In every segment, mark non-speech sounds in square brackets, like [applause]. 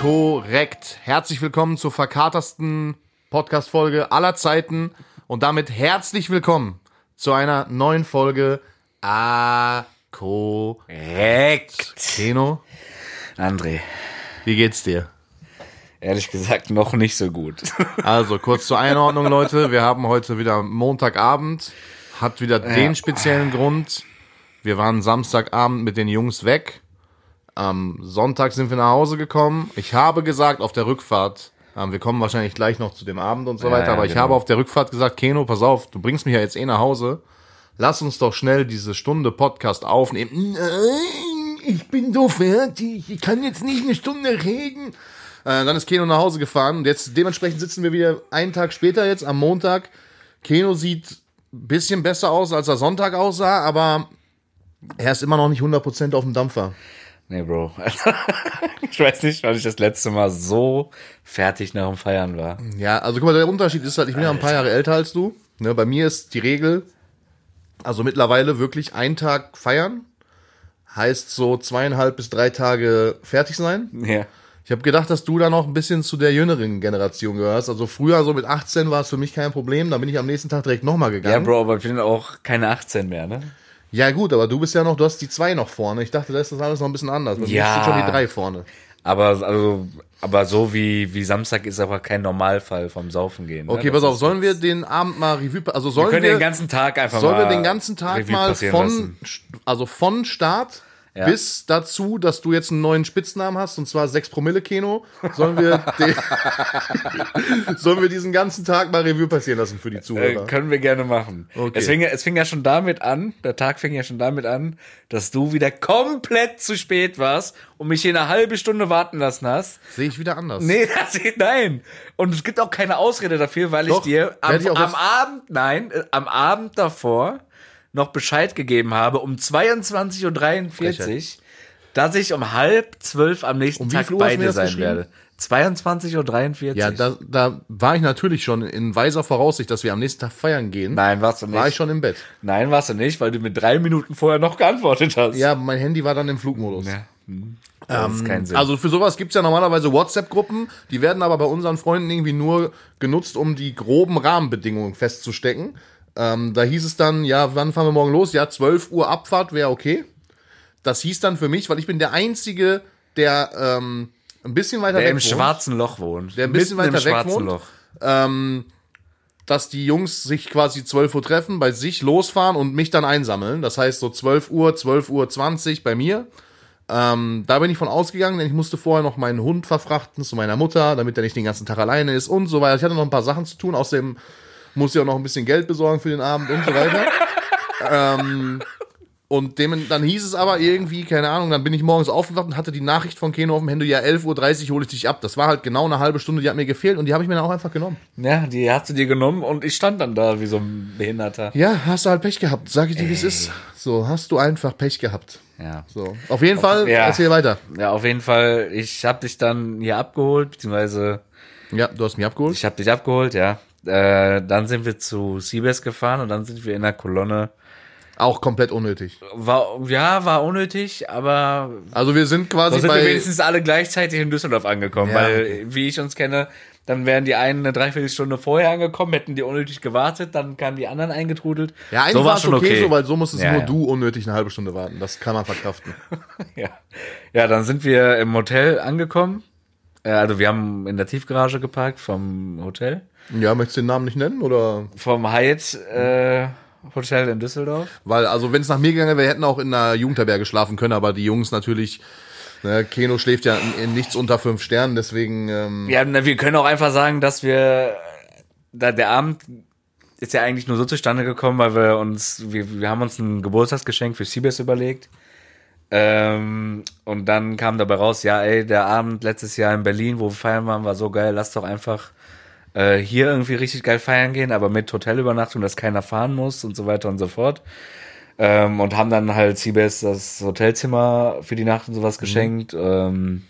korrekt. Herzlich willkommen zur verkatersten Podcast-Folge aller Zeiten und damit herzlich willkommen zu einer neuen Folge A korrekt. Keno, André, wie geht's dir? ehrlich gesagt noch nicht so gut. [laughs] Also kurz zur Einordnung, Leute. Wir haben heute wieder Montagabend. Hat wieder den speziellen Grund. Wir waren Samstagabend mit den Jungs weg. Am Sonntag sind wir nach Hause gekommen. Ich habe gesagt auf der Rückfahrt, ähm, wir kommen wahrscheinlich gleich noch zu dem Abend und so weiter, ja, aber ich genau. habe auf der Rückfahrt gesagt, Keno, pass auf, du bringst mich ja jetzt eh nach Hause. Lass uns doch schnell diese Stunde Podcast aufnehmen. Nein, ich bin so fertig. Ich kann jetzt nicht eine Stunde reden. Äh, dann ist Keno nach Hause gefahren und jetzt dementsprechend sitzen wir wieder einen Tag später jetzt am Montag. Keno sieht ein bisschen besser aus, als er Sonntag aussah, aber er ist immer noch nicht 100% auf dem Dampfer. Nee, Bro. [laughs] ich weiß nicht, wann ich das letzte Mal so fertig nach dem Feiern war. Ja, also guck mal, der Unterschied ist halt, ich bin ja ein paar Jahre älter als du. Ne, bei mir ist die Regel, also mittlerweile wirklich ein Tag feiern, heißt so zweieinhalb bis drei Tage fertig sein. Ja. Ich habe gedacht, dass du da noch ein bisschen zu der jüngeren Generation gehörst. Also früher, so mit 18 war es für mich kein Problem. Da bin ich am nächsten Tag direkt nochmal Ja, gegangen. Bro, aber ich bin auch keine 18 mehr, ne? Ja, gut, aber du bist ja noch, du hast die zwei noch vorne. Ich dachte, da ist das alles noch ein bisschen anders. Bei mir Ja. steht schon die drei vorne. Aber, also, aber so wie, wie Samstag ist aber kein Normalfall vom Saufen gehen. Ne? Okay, Das pass auf, sollen wir den Abend mal Revue, also Wir sollen können wir, den ganzen Tag einfach sollen mal wir den ganzen Tag mal von, lassen. also von Start Ja. bis dazu, dass du jetzt einen neuen Spitznamen hast, und zwar 6 Promille Keno, sollen wir, [laughs] den, [laughs] sollen wir diesen ganzen Tag mal Revue passieren lassen für die Äh, Zuhörer? können wir gerne machen. Okay. Es, fing, ja- es fing ja schon damit an, der Tag fing ja schon damit an, dass du wieder komplett zu spät warst und mich hier eine halbe Stunde warten lassen hast. Sehe ich wieder anders. Nee, [laughs] das nein. Und es gibt auch keine Ausrede dafür, weil Doch, ich dir am, ich am Abend, nein, äh, am Abend davor noch Bescheid gegeben habe um 22.43 Uhr, dass ich um halb zwölf am nächsten Um Tag bei dir sein werde. 22.43 Uhr. Ja, da, da war ich natürlich schon in weiser Voraussicht, dass wir am nächsten Tag feiern gehen. Nein, warst du nicht. War ich schon im Bett. Nein, warst du nicht, weil du mir drei Minuten vorher noch geantwortet hast. Ja, mein Handy war dann im Flugmodus. Ja. Hm. Das ist kein Sinn. Also für sowas gibt's ja normalerweise WhatsApp-Gruppen, die werden aber bei unseren Freunden irgendwie nur genutzt, um die groben Rahmenbedingungen festzustecken. Ähm, da hieß es dann, ja, wann fahren wir morgen los? Ja, 12 Uhr Abfahrt wäre okay. Das hieß dann für mich, weil ich bin der Einzige, der ähm, ein bisschen weiter der weg im wohnt, schwarzen Loch wohnt. Der ein bisschen Mitten im weiter weg schwarzen wohnt. Loch. ähm, dass die Jungs sich quasi 12 Uhr treffen, bei sich losfahren und mich dann einsammeln. Das heißt so 12 Uhr, 12 Uhr 20 bei mir. Ähm, da bin ich von ausgegangen, denn ich musste vorher noch meinen Hund verfrachten zu meiner Mutter, damit er nicht den ganzen Tag alleine ist und so weiter. Ich hatte noch ein paar Sachen zu tun, außerdem musste ich auch noch ein bisschen Geld besorgen für den Abend und so weiter. ähm, und dem, dann hieß es aber irgendwie, keine Ahnung, dann bin ich morgens aufgewacht und hatte die Nachricht von Keno auf dem Handy, ja, 11.30 Uhr hole ich dich ab. Das war halt genau eine halbe Stunde, die hat mir gefehlt und die habe ich mir dann auch einfach genommen. Ja, die hast du dir genommen und ich stand dann da wie so ein Behinderter. Ja, hast du halt Pech gehabt. Sag ich dir, wie es ist. So, hast du einfach Pech gehabt. Ja. So. Auf jeden Fall, ja. erzähl weiter. Ja, auf jeden Fall, ich hab dich dann hier abgeholt, beziehungsweise Ja, du hast mich abgeholt. ich hab dich abgeholt, ja. Äh, dann sind wir zu Siebes gefahren und dann sind wir in der Kolonne. Auch komplett unnötig. War, ja, war unnötig, aber Also wir sind quasi da sind wir bei. wenigstens alle gleichzeitig in Düsseldorf angekommen, Ja, weil, wie ich uns kenne, dann wären die einen eine Dreiviertelstunde vorher angekommen, hätten die unnötig gewartet, dann kamen die anderen eingetrudelt. Ja, eigentlich so war war es schon okay, okay. so, weil so musstest Ja, nur ja. du unnötig eine halbe Stunde warten. Das kann man verkraften. [laughs] Ja. ja, dann sind wir im Hotel angekommen. Äh, Also wir haben in der Tiefgarage geparkt vom Hotel. Ja, möchtest du den Namen nicht nennen? Oder? Vom Hyatt äh, Hotel in Düsseldorf. Weil, also wenn es nach mir gegangen wäre, wir hätten auch in einer Jugendherberge schlafen können, aber die Jungs natürlich. Ne, Keno schläft ja in, in nichts unter fünf Sternen, deswegen. Ähm, Ja, na, wir können auch einfach sagen, dass wir da der Abend ist ja eigentlich nur so zustande gekommen, weil wir uns, wir, wir haben uns ein Geburtstagsgeschenk für Siebes überlegt. Ähm, und dann kam dabei raus, ja, ey, der Abend letztes Jahr in Berlin, wo wir feiern waren, war so geil, lass doch einfach äh, hier irgendwie richtig geil feiern gehen, aber mit Hotelübernachtung, dass keiner fahren muss und so weiter und so fort. Ähm, und haben dann halt Siebes das Hotelzimmer für die Nacht und sowas geschenkt. Ähm,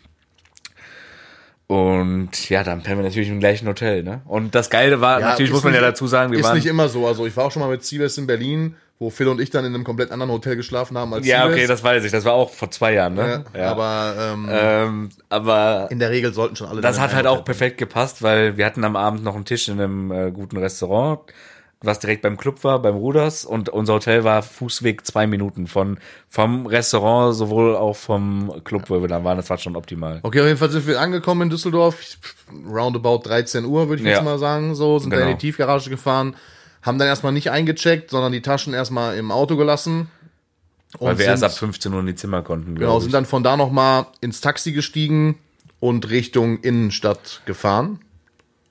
und ja, dann pennen wir natürlich im gleichen Hotel, ne? Und das Geile war, Ja, natürlich ist muss man ja nicht- dazu sagen, wir ist waren. nicht immer so. Also ich war auch schon mal mit Siebes in Berlin, wo Phil und ich dann in einem komplett anderen Hotel geschlafen haben als Ja, okay, das weiß ich. Das war auch vor zwei Jahren, ja, ne? Ja. Aber ähm, ähm, aber in der Regel sollten schon alle. das hat in halt auch perfekt gepasst, weil wir hatten am Abend noch einen Tisch in einem äh, guten Restaurant, was direkt beim Club war, beim Ruders. Und unser Hotel war Fußweg zwei Minuten von vom Restaurant, sowohl auch vom Club, wo wir da waren. Das war schon optimal. Okay, auf jeden Fall sind wir angekommen in Düsseldorf, roundabout 13 Uhr, würde ich jetzt Ja. mal sagen, so, sind in Genau. die Tiefgarage gefahren, haben dann erstmal nicht eingecheckt, sondern die Taschen erstmal im Auto gelassen. Weil wir erst sind- ab 15 Uhr in die Zimmer konnten, Genau, sind dann von da nochmal ins Taxi gestiegen und Richtung Innenstadt gefahren.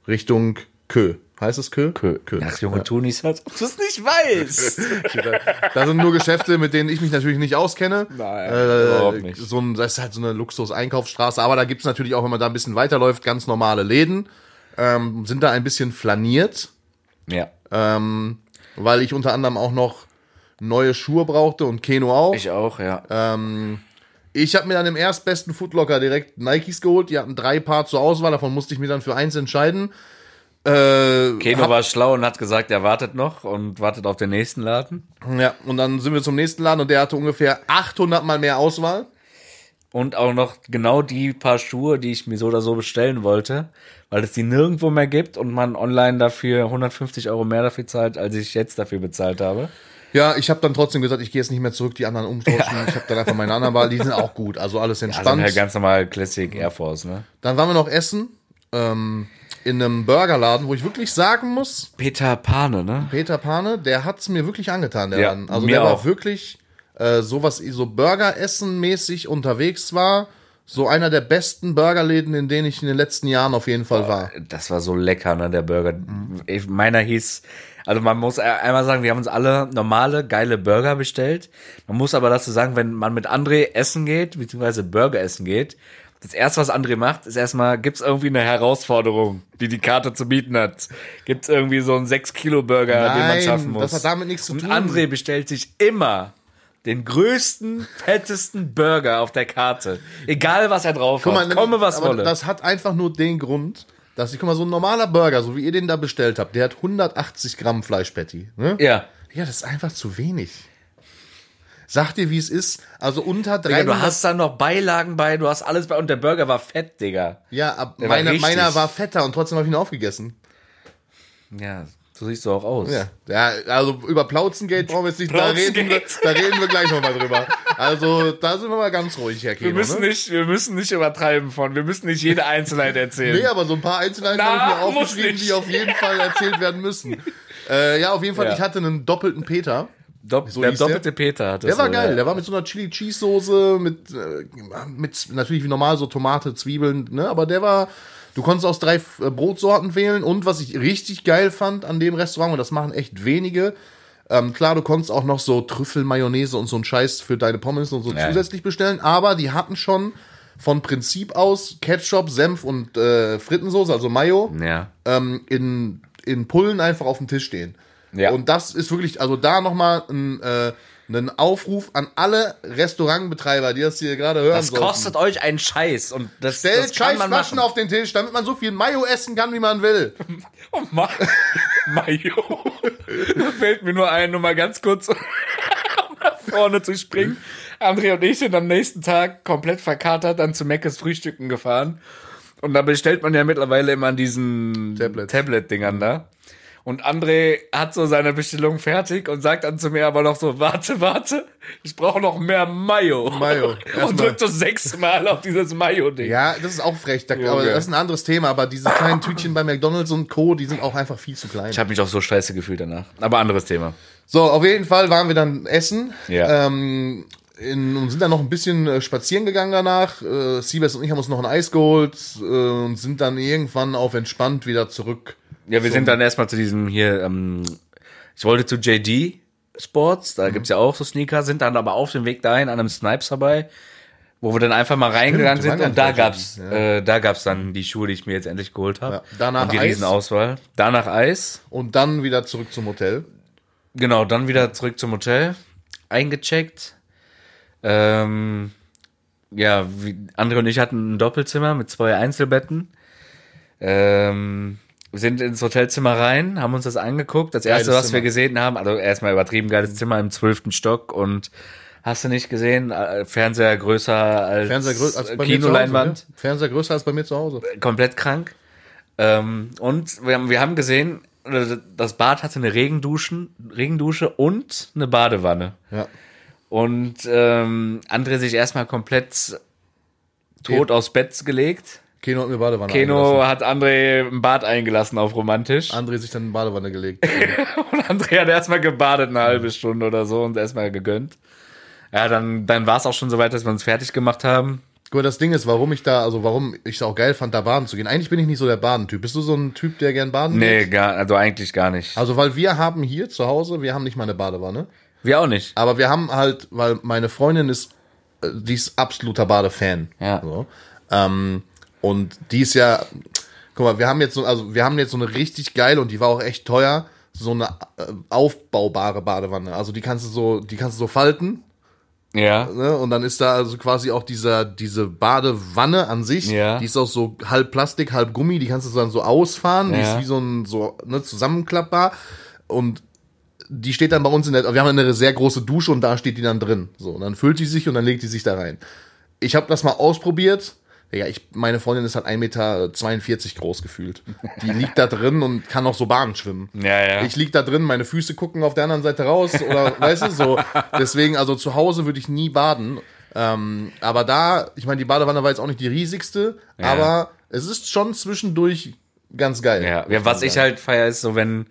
Richtung Kö. Heißt es Kö? Kö. Kö. Ach, Junge, tu nicht, als ob du es nicht weißt. [laughs] Da sind nur Geschäfte, mit denen ich mich natürlich nicht auskenne. Nein, äh, überhaupt nicht. So ein, das ist halt so eine Luxus-Einkaufsstraße. Aber da gibt's natürlich auch, wenn man da ein bisschen weiterläuft, ganz normale Läden. Ähm, sind da ein bisschen flaniert, ja. Ähm, weil ich unter anderem auch noch neue Schuhe brauchte und Keno auch. Ich auch, ja. Ähm, ich habe mir dann im erstbesten Footlocker direkt Nikes geholt. Die hatten drei Paar zur Auswahl, davon musste ich mir dann für eins entscheiden. Äh, Keno war schlau und hat gesagt, er wartet noch und wartet auf den nächsten Laden. Ja, und dann sind wir zum nächsten Laden und der hatte ungefähr 800 mal mehr Auswahl. Und auch noch genau die paar Schuhe, die ich mir so oder so bestellen wollte, weil es die nirgendwo mehr gibt und man online dafür 150 Euro mehr dafür zahlt, als ich jetzt dafür bezahlt habe. Ja, ich habe dann trotzdem gesagt, ich gehe jetzt nicht mehr zurück, die anderen umtauschen. Ich habe dann einfach meine anderen Wahl, die sind auch gut, also alles Also entspannt. halt ganz normal Classic Air Force, ne? dann waren wir noch essen ähm, in einem Burgerladen, wo ich wirklich sagen muss, Peter Pane, ne? Peter Pane, der hat's mir wirklich angetan, der Ja, Laden. Also mir der war auch. wirklich äh, sowas, so Burgeressen mäßig unterwegs war. So einer der besten Burgerläden, in denen ich in den letzten Jahren auf jeden Fall war. Das war so lecker, ne, der Burger. Ich- Meiner hieß, also man muss e- einmal sagen, wir haben uns alle normale, geile Burger bestellt. Man muss aber dazu sagen, wenn man mit André essen geht, beziehungsweise Burger essen geht, das erste, was André macht, ist erstmal, gibt's irgendwie eine Herausforderung, die die Karte zu bieten hat? Gibt's irgendwie so einen 6-Kilo-Burger, den man schaffen muss? das hat damit nichts zu Und tun. André bestellt sich immer den größten, fettesten Burger auf der Karte. Egal, was er drauf Guck hat. Komme, was wolle. Das hat einfach nur den Grund, dass ich, guck mal, so ein normaler Burger, so wie ihr den da bestellt habt, der hat 180 Gramm Fleischpatty. Ne? ja. Ja, das ist einfach zu wenig. Sag dir, wie es ist. Also unter Digga, 300. du hast dann noch Beilagen bei, du hast alles bei und der Burger war fett, Digga. ja, ab, war meiner, richtig. meiner war fetter und trotzdem habe ich ihn aufgegessen. Ja, so siehst du auch aus. Ja, ja also über Plauzengate brauchen wir jetzt nicht, da reden, wir, da reden wir gleich nochmal drüber. Also da sind wir mal ganz ruhig, Herr Wir Keno. müssen ne? nicht, wir müssen nicht übertreiben von, wir müssen nicht jede Einzelheit erzählen. Nee, aber so ein paar Einzelheiten habe ich mir aufgeschrieben, die auf jeden Fall erzählt werden müssen. Äh, ja, auf jeden Fall, Ja. ich hatte einen doppelten Peter. Dopp so der hieß der? doppelte Peter hat Der war so, geil, ja. der war mit so einer Chili Cheese Soße, mit, äh, mit natürlich wie normal so Tomate, Zwiebeln, ne, aber der war, du konntest aus drei äh, Brotsorten wählen und was ich richtig geil fand an dem Restaurant, und das machen echt wenige, ähm, klar, du konntest auch noch so Trüffel, Mayonnaise und so einen Scheiß für deine Pommes und so Ja. zusätzlich bestellen, aber die hatten schon von Prinzip aus Ketchup, Senf und äh, Frittensoße, also Mayo, Ja. ähm, in, in Pullen einfach auf dem Tisch stehen. Ja. Und das ist wirklich, also da nochmal ein, äh, ein Aufruf an alle Restaurantbetreiber, die das hier gerade hören Das kostet euch einen Scheiß und das, Stellt das kann man Scheißflaschen auf den Tisch, damit man so viel Mayo essen kann, wie man will. [laughs] Oh, Ma [laughs] Mayo. Da [laughs] fällt mir nur ein, nur mal ganz kurz nach vorne zu springen. André und ich sind am nächsten Tag komplett verkatert dann zu Meckes Frühstücken gefahren. Und da bestellt man ja mittlerweile immer an diesen. Tablet-Dingern da. Und André hat so seine Bestellung fertig und sagt dann zu mir aber noch so, warte, warte, ich brauche noch mehr Mayo. Mayo. [laughs] Und drückt so sechsmal auf dieses Mayo-Ding. Ja, das ist auch frech, da, aber das ist ein anderes Thema, aber diese kleinen Tütchen bei McDonalds und Co., die sind auch einfach viel zu klein. Ich habe mich auch so scheiße gefühlt danach. Aber anderes Thema. So, auf jeden Fall waren wir dann essen. Ja. Ähm, in, und sind dann noch ein bisschen äh, spazieren gegangen danach. Äh, Siebes und ich haben uns noch ein Eis geholt äh, und sind dann irgendwann auf entspannt wieder zurück. Ja, wir sind dann erstmal zu diesem hier, ähm, ich wollte zu JD Sports, da gibt's ja auch so Sneaker, sind dann aber auf dem Weg dahin an einem Snipes vorbei, wo wir dann einfach mal reingegangen sind und da gab's, JD, äh, da gab's dann die Schuhe, die ich mir jetzt endlich geholt habe. Ja, danach und die Eis. Riesenauswahl. Danach Eis. Und dann wieder zurück zum Hotel. Genau, dann wieder zurück zum Hotel, eingecheckt. Ähm, ja, wie, André und ich hatten ein Doppelzimmer mit zwei Einzelbetten. Ähm, wir sind ins Hotelzimmer rein, haben uns das angeguckt. Das erste, Geiles was wir Zimmer. gesehen haben, also erstmal übertrieben geiles Zimmer im zwölften Stock und hast du nicht gesehen, äh, Fernseher größer als, Fernseher größer als bei mir zu Hause. Kinoleinwand, Ne? Fernseher größer als bei mir zu Hause. komplett krank. Ähm, und wir haben, wir haben gesehen, äh, das Bad hatte eine Regenduschen, Regendusche und eine Badewanne. Ja. Und ähm, André sich erstmal komplett tot aufs Bett gelegt. Keno hat mir Badewanne Keno hat André im Bad eingelassen auf romantisch. André sich dann in die Badewanne gelegt. [laughs] Und André hat erstmal gebadet eine halbe Stunde oder so und erstmal gegönnt. Ja, dann, dann war es auch schon soweit, dass wir uns fertig gemacht haben. Guck mal, das Ding ist, warum ich da, also warum ich es auch geil fand, da baden zu gehen. Eigentlich bin ich nicht so der Badentyp. Bist du so ein Typ, der gern baden Nee, geht? gar, also eigentlich gar nicht. Also, weil wir haben hier zu Hause, wir haben nicht mal eine Badewanne. Wir auch nicht. Aber wir haben halt, weil meine Freundin ist, äh, die ist absoluter Badefan. Ja. So. Ähm, und die ist ja, guck mal, wir haben jetzt so, also wir haben jetzt so eine richtig geile und die war auch echt teuer, so eine äh, aufbaubare Badewanne. Also die kannst du so, die kannst du so falten. Ja. Ne? Und dann ist da also quasi auch dieser, diese Badewanne an sich, Ja. die ist auch so halb Plastik, halb Gummi, die kannst du dann so ausfahren, die Ja. ist wie so ein, so, ne, zusammenklappbar. Und die steht dann bei uns in der, wir haben eine sehr große Dusche und da steht die dann drin. So, und dann füllt die sich und dann legt die sich da rein. Ich habe das mal ausprobiert. Ja, ich, meine Freundin ist halt 1,42 Meter groß gefühlt. Die liegt da drin und kann auch so Bahnen schwimmen. Ja, ja. Ich lieg da drin, meine Füße gucken auf der anderen Seite raus oder [laughs] weißt du so. Deswegen, also zu Hause würde ich nie baden. Ähm, aber da, ich meine, die Badewanne war jetzt auch nicht die riesigste, aber es ist schon zwischendurch ganz geil. Ja, ja was ich halt feier ist so, wenn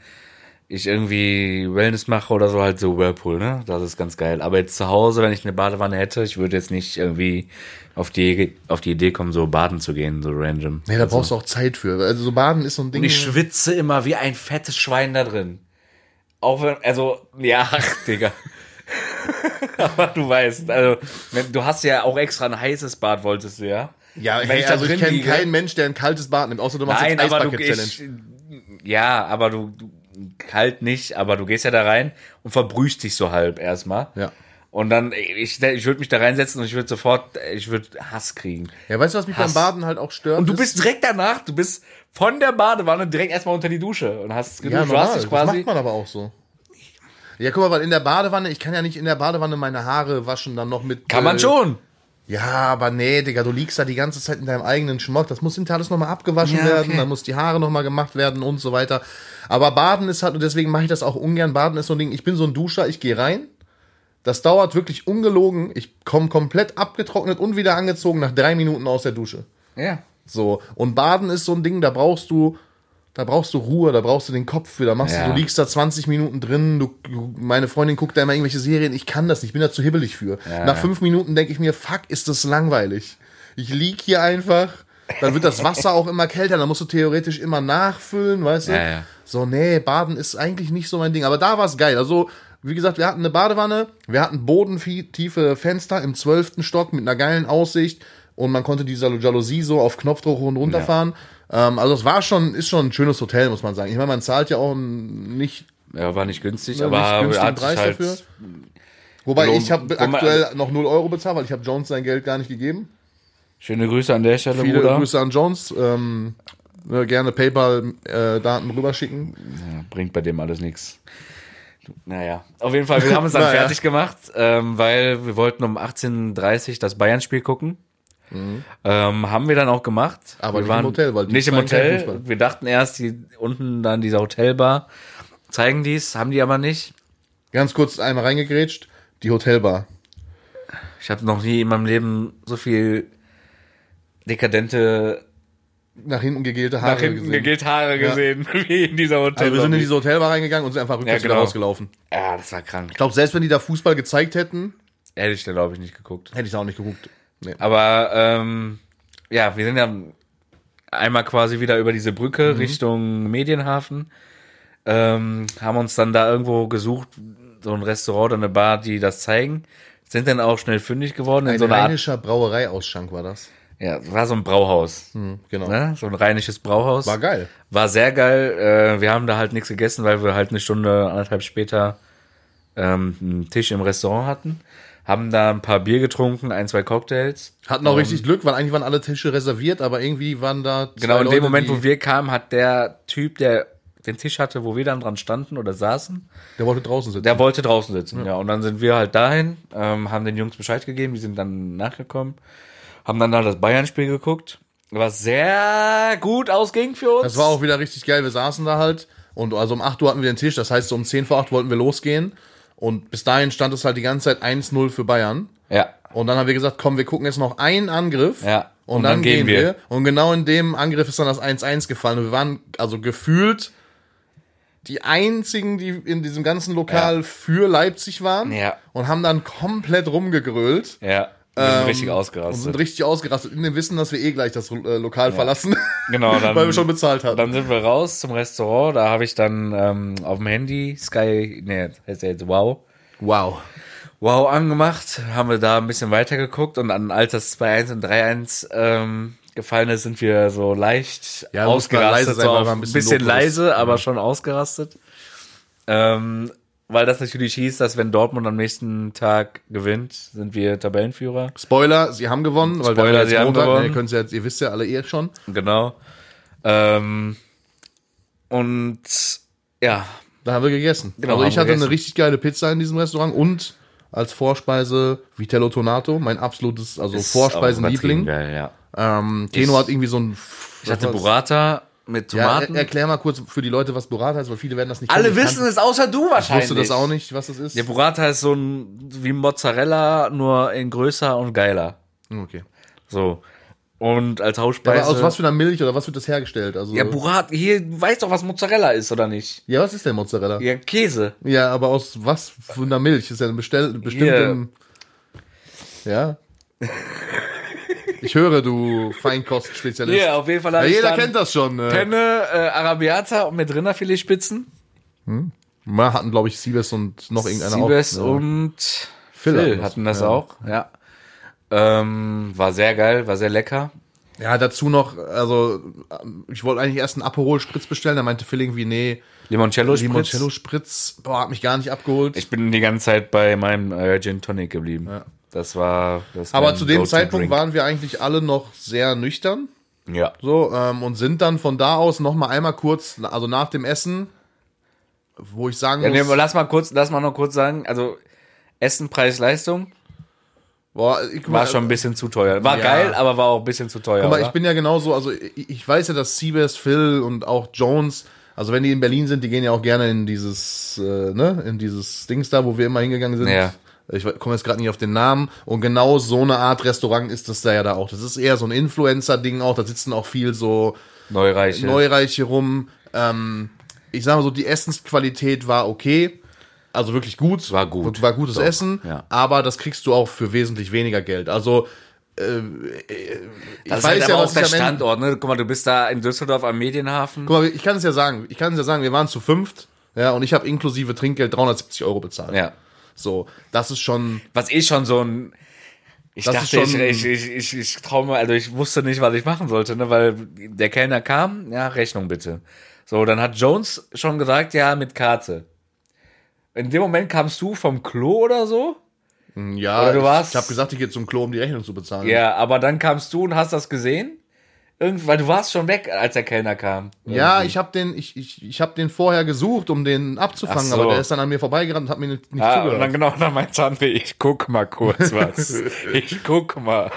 ich irgendwie Wellness mache oder so, halt so Whirlpool, ne? Das ist ganz geil. Aber jetzt zu Hause, wenn ich eine Badewanne hätte, ich würde jetzt nicht irgendwie auf die, auf die Idee kommen, so baden zu gehen, so random. Nee, da brauchst du auch Zeit für. Also so baden ist so ein Ding. Und ich schwitze immer wie ein fettes Schwein da drin. Auch wenn, also, ja, [laughs] Digga. Aber du weißt, also, wenn, du hast ja auch extra ein heißes Bad, wolltest du, ja? ja, wenn hey, ich also ich kenne keinen Mensch, der ein kaltes Bad nimmt, außer du machst Nein, jetzt aber du Eisbucket ich, Challenge. ja, aber du, du kalt nicht, aber du gehst ja da rein und verbrühst dich so halb erstmal. Ja. Und dann, ich, ich würde mich da reinsetzen und ich würde sofort, ich würde Hass kriegen. Ja, weißt du, was mich Hass. beim Baden halt auch stört? Und du ist- bist direkt danach, du bist von der Badewanne direkt erstmal unter die Dusche und hast geduscht. Ja, du hast dich das quasi. macht man aber auch so. Ja, guck mal, weil in der Badewanne, ich kann ja nicht in der Badewanne meine Haare waschen, dann noch mit. Kann man äh, schon. Ja, aber nee, Digga, du liegst da die ganze Zeit in deinem eigenen Schmock. Das muss hinterher alles nochmal abgewaschen Ja, werden, okay. dann muss die Haare nochmal gemacht werden und so weiter. Aber Baden ist halt, und deswegen mache ich das auch ungern. Baden ist so ein Ding, ich bin so ein Duscher, ich gehe rein. Das dauert wirklich ungelogen. Ich komme komplett abgetrocknet und wieder angezogen nach drei Minuten aus der Dusche. Ja. So. Und Baden ist so ein Ding, da brauchst du, da brauchst du Ruhe, da brauchst du den Kopf für. Da machst Ja. du, du liegst da 20 Minuten drin, du, meine Freundin guckt da immer irgendwelche Serien, ich kann das nicht, ich bin da zu hibbelig für. Ja. Nach fünf Minuten denke ich mir, fuck, ist das langweilig. Ich lieg hier einfach, dann wird das Wasser auch immer kälter, dann musst du theoretisch immer nachfüllen, weißt du? Ja, ja. So, nee, Baden ist eigentlich nicht so mein Ding. Aber da war es geil. Also, wie gesagt, wir hatten eine Badewanne, wir hatten bodentiefe Fenster im zwölften Stock mit einer geilen Aussicht und man konnte diese Jalousie so auf Knopfdruck hoch und runter fahren. Ähm, also es war schon, ist schon ein schönes Hotel, muss man sagen. Ich meine, man zahlt ja auch nicht, Ja, war nicht günstig, Ja, aber nicht günstigen Preis halt, dafür. wobei Wo- ich habe aktuell noch 0 Euro bezahlt, weil ich habe Jones sein Geld gar nicht gegeben. Schöne Grüße an der Stelle, Viele Bruder. Grüße an Jones. Ähm, ne, gerne PayPal-Daten rüberschicken. Ja, bringt bei dem alles nichts. Naja, auf jeden Fall, wir haben es dann [laughs] Naja. fertig gemacht, ähm, weil wir wollten um 18.30 Uhr das Bayern-Spiel gucken. Ähm, haben wir dann auch gemacht. Mhm. Aber wir nicht im Hotel, weil die nicht im Hotel. Wir dachten erst, die unten dann dieser Hotelbar zeigen dies, haben die aber nicht. Ganz kurz einmal reingegrätscht. Die Hotelbar. Ich habe noch nie in meinem Leben so viel dekadente Nach hinten gegelte Haare nach hinten gesehen. gegelt Haare gesehen, [laughs] wie in dieser Hotel. Also wir sind in diese Hotelbar reingegangen und sind einfach rückwärts Ja, genau. wieder rausgelaufen. ja, das war krank. Ich glaube, selbst wenn die da Fußball gezeigt hätten, Hätte ich da, glaube ich, nicht geguckt. hätte ich da auch nicht geguckt. Nee. Aber ähm, ja, wir sind ja einmal quasi wieder über diese Brücke Richtung Medienhafen. Ähm, haben uns dann da irgendwo gesucht, so ein Restaurant oder eine Bar, die das zeigen. Sind dann auch schnell fündig geworden in Ein so einer Art. rheinischer Brauereiausschank war das. Ja, war so ein Brauhaus. Hm, genau. Ne? So ein rheinisches Brauhaus. War geil. War sehr geil. Äh, wir haben da halt nichts gegessen, weil wir halt eine Stunde, anderthalb später ähm, einen Tisch im Restaurant hatten. Haben da ein paar Bier getrunken, ein, zwei Cocktails. Hatten auch richtig Glück, weil eigentlich waren alle Tische reserviert, aber irgendwie waren da. zwei Genau, in Leute, dem Moment, wo wir kamen, hat der Typ, der den Tisch hatte, wo wir dann dran standen oder saßen, Der wollte draußen sitzen. der wollte draußen sitzen. Ja, und dann sind wir halt dahin, ähm, haben den Jungs Bescheid gegeben, die sind dann nachgekommen, haben dann da das Bayern-Spiel geguckt, was sehr gut ausging für uns. Das war auch wieder richtig geil. Wir saßen da halt und also um 8 Uhr hatten wir den Tisch. Das heißt, so um 10 vor 8 wollten wir losgehen. Und bis dahin stand es halt die ganze Zeit 1-0 für Bayern. ja, Und dann haben wir gesagt, komm, wir gucken jetzt noch einen Angriff. Ja. Und, dann, gehen wir. Und genau in dem Angriff ist dann das 1-1 gefallen. Und wir waren also gefühlt die einzigen, die in diesem ganzen Lokal Ja. für Leipzig waren. Ja. Und haben dann komplett rumgegrölt. ja, wir sind Ähm, richtig Und ausgerastet. sind richtig ausgerastet. In dem Wissen, dass wir eh gleich das äh, Lokal verlassen. [laughs] Genau, dann- [laughs] weil wir schon bezahlt hatten. Dann sind wir raus zum Restaurant. Da habe ich dann ähm, auf dem Handy Sky, nee, heißt ja jetzt Wow, wow. Wow angemacht. Haben wir da ein bisschen weiter geguckt und dann, als das 2-1 und 3-1 ähm, gefallen ist, sind wir so leicht Ja, man leise ausgerastet. sein, so ein bisschen bisschen, leise, aber schon ausgerastet. Ähm, weil das natürlich hieß, dass wenn Dortmund am nächsten Tag gewinnt, sind wir Tabellenführer. Spoiler, sie haben gewonnen, weil wir Spoiler, haben jetzt sie haben Montag, gewonnen. ne, ihr, ja jetzt, ihr wisst ja alle eh schon. Genau. Ähm, und ja, Da haben wir gegessen. Genau, also ich haben hatte gegessen. eine richtig geile Pizza in diesem Restaurant und als Vorspeise Vitello Tonato, mein absolutes, also Vorspeisenliebling. Geil, ja. Ähm, Keno Ich- hat irgendwie so ein. Ich hatte Burrata mit Ja, Tomaten. er, erklär mal kurz für die Leute, was Burrata ist, weil viele werden das nicht Alle. Ich wissen es, außer du Ich wahrscheinlich. wusste das auch nicht, was das ist. Der Burrata ist so ein wie Mozzarella, nur in größer und geiler. Okay. So. Und als Aber Hauptspeise. aus was für einer Milch oder was wird das hergestellt? Also, ja, Burrata, hier, du weißt doch, was Mozzarella ist, oder nicht? ja, was ist denn Mozzarella? Ja. Ja, Käse. aber aus was für einer Milch? Ist ja eine bestell, bestimmte. Ja. [laughs] Ich höre, du Feinkostspezialist. Hier, auf jeden Fall Ja, jeder kennt das schon. Äh. Penne, äh, Arabiata und mit Rinderfiletspitzen. Wir hatten, glaube ich, Siebes und noch irgendeiner Siebes auch. Ja. und Phil Phil, hatten das, ja. auch, ja. Ähm, war sehr geil, war sehr lecker. Ja, dazu noch, also, ähm, ich wollte eigentlich erst einen Aperol Spritz bestellen, da meinte Phil irgendwie, nee, Limoncello Spritz. Limoncello Spritz, boah, hat mich gar nicht abgeholt. Ich bin die ganze Zeit bei meinem äh, Gin Tonic geblieben. Das war das Aber zu dem Zeitpunkt waren wir eigentlich alle noch sehr nüchtern. ja. So, ähm, und sind dann von da aus noch mal einmal kurz, also nach dem Essen, wo ich sagen ja muss, nee, lass mal kurz, lass mal noch kurz sagen, also Essen, Preis, Leistung boah, ich, war schon ein bisschen zu teuer. War Ja. geil, aber war auch ein bisschen zu teuer. Oder? ich bin ja genauso, also ich, ich weiß ja, dass Siebes, Phil und auch Jones, also wenn die in Berlin sind, die gehen ja auch gerne in dieses, äh, ne, in dieses Dings da, wo wir immer hingegangen sind. Ja. Ich komme jetzt gerade nicht auf den Namen. Und genau so eine Art Restaurant ist das da ja da auch. Das ist eher so ein Influencer-Ding auch. Da sitzen auch viel so Neureiche. Neureiche rum. Ähm, ich sag mal so, die Essensqualität war okay. Also wirklich gut. War gut. War gutes Doch, Essen. ja. Aber das kriegst du auch für wesentlich weniger Geld. Also, äh, äh, ich das ist halt aber auch was der Standort, ne? Guck mal, du bist da in Düsseldorf am Medienhafen. Guck mal, ich kann es ja sagen. Ich kann es ja sagen, wir waren zu fünft. Ja, und ich habe inklusive Trinkgeld 370 Euro bezahlt. Ja. So, das ist schon. Was eh schon so ein. Ich Das dachte, schon- ich, ich, ich, ich, traue mir, also ich wusste nicht, was ich machen sollte, ne, weil der Kellner kam, ja, Rechnung bitte. So, dann hat Jones schon gesagt, ja, mit Karte. In dem Moment kamst du vom Klo oder so? Ja, Oder du ich, ich habe gesagt, ich gehe zum Klo, um die Rechnung zu bezahlen. Ja, aber dann kamst du und hast das gesehen? Irgend, weil du warst schon weg, als der Kellner kam. Ja, ich habe den, ich, ich, ich hab den vorher gesucht, um den abzufangen, Ach so. aber der ist dann an mir vorbeigerannt und hat mir nicht, nicht Ah, zugehört. und dann genau, dann meinte André, ich guck mal kurz was. [laughs] ich guck mal.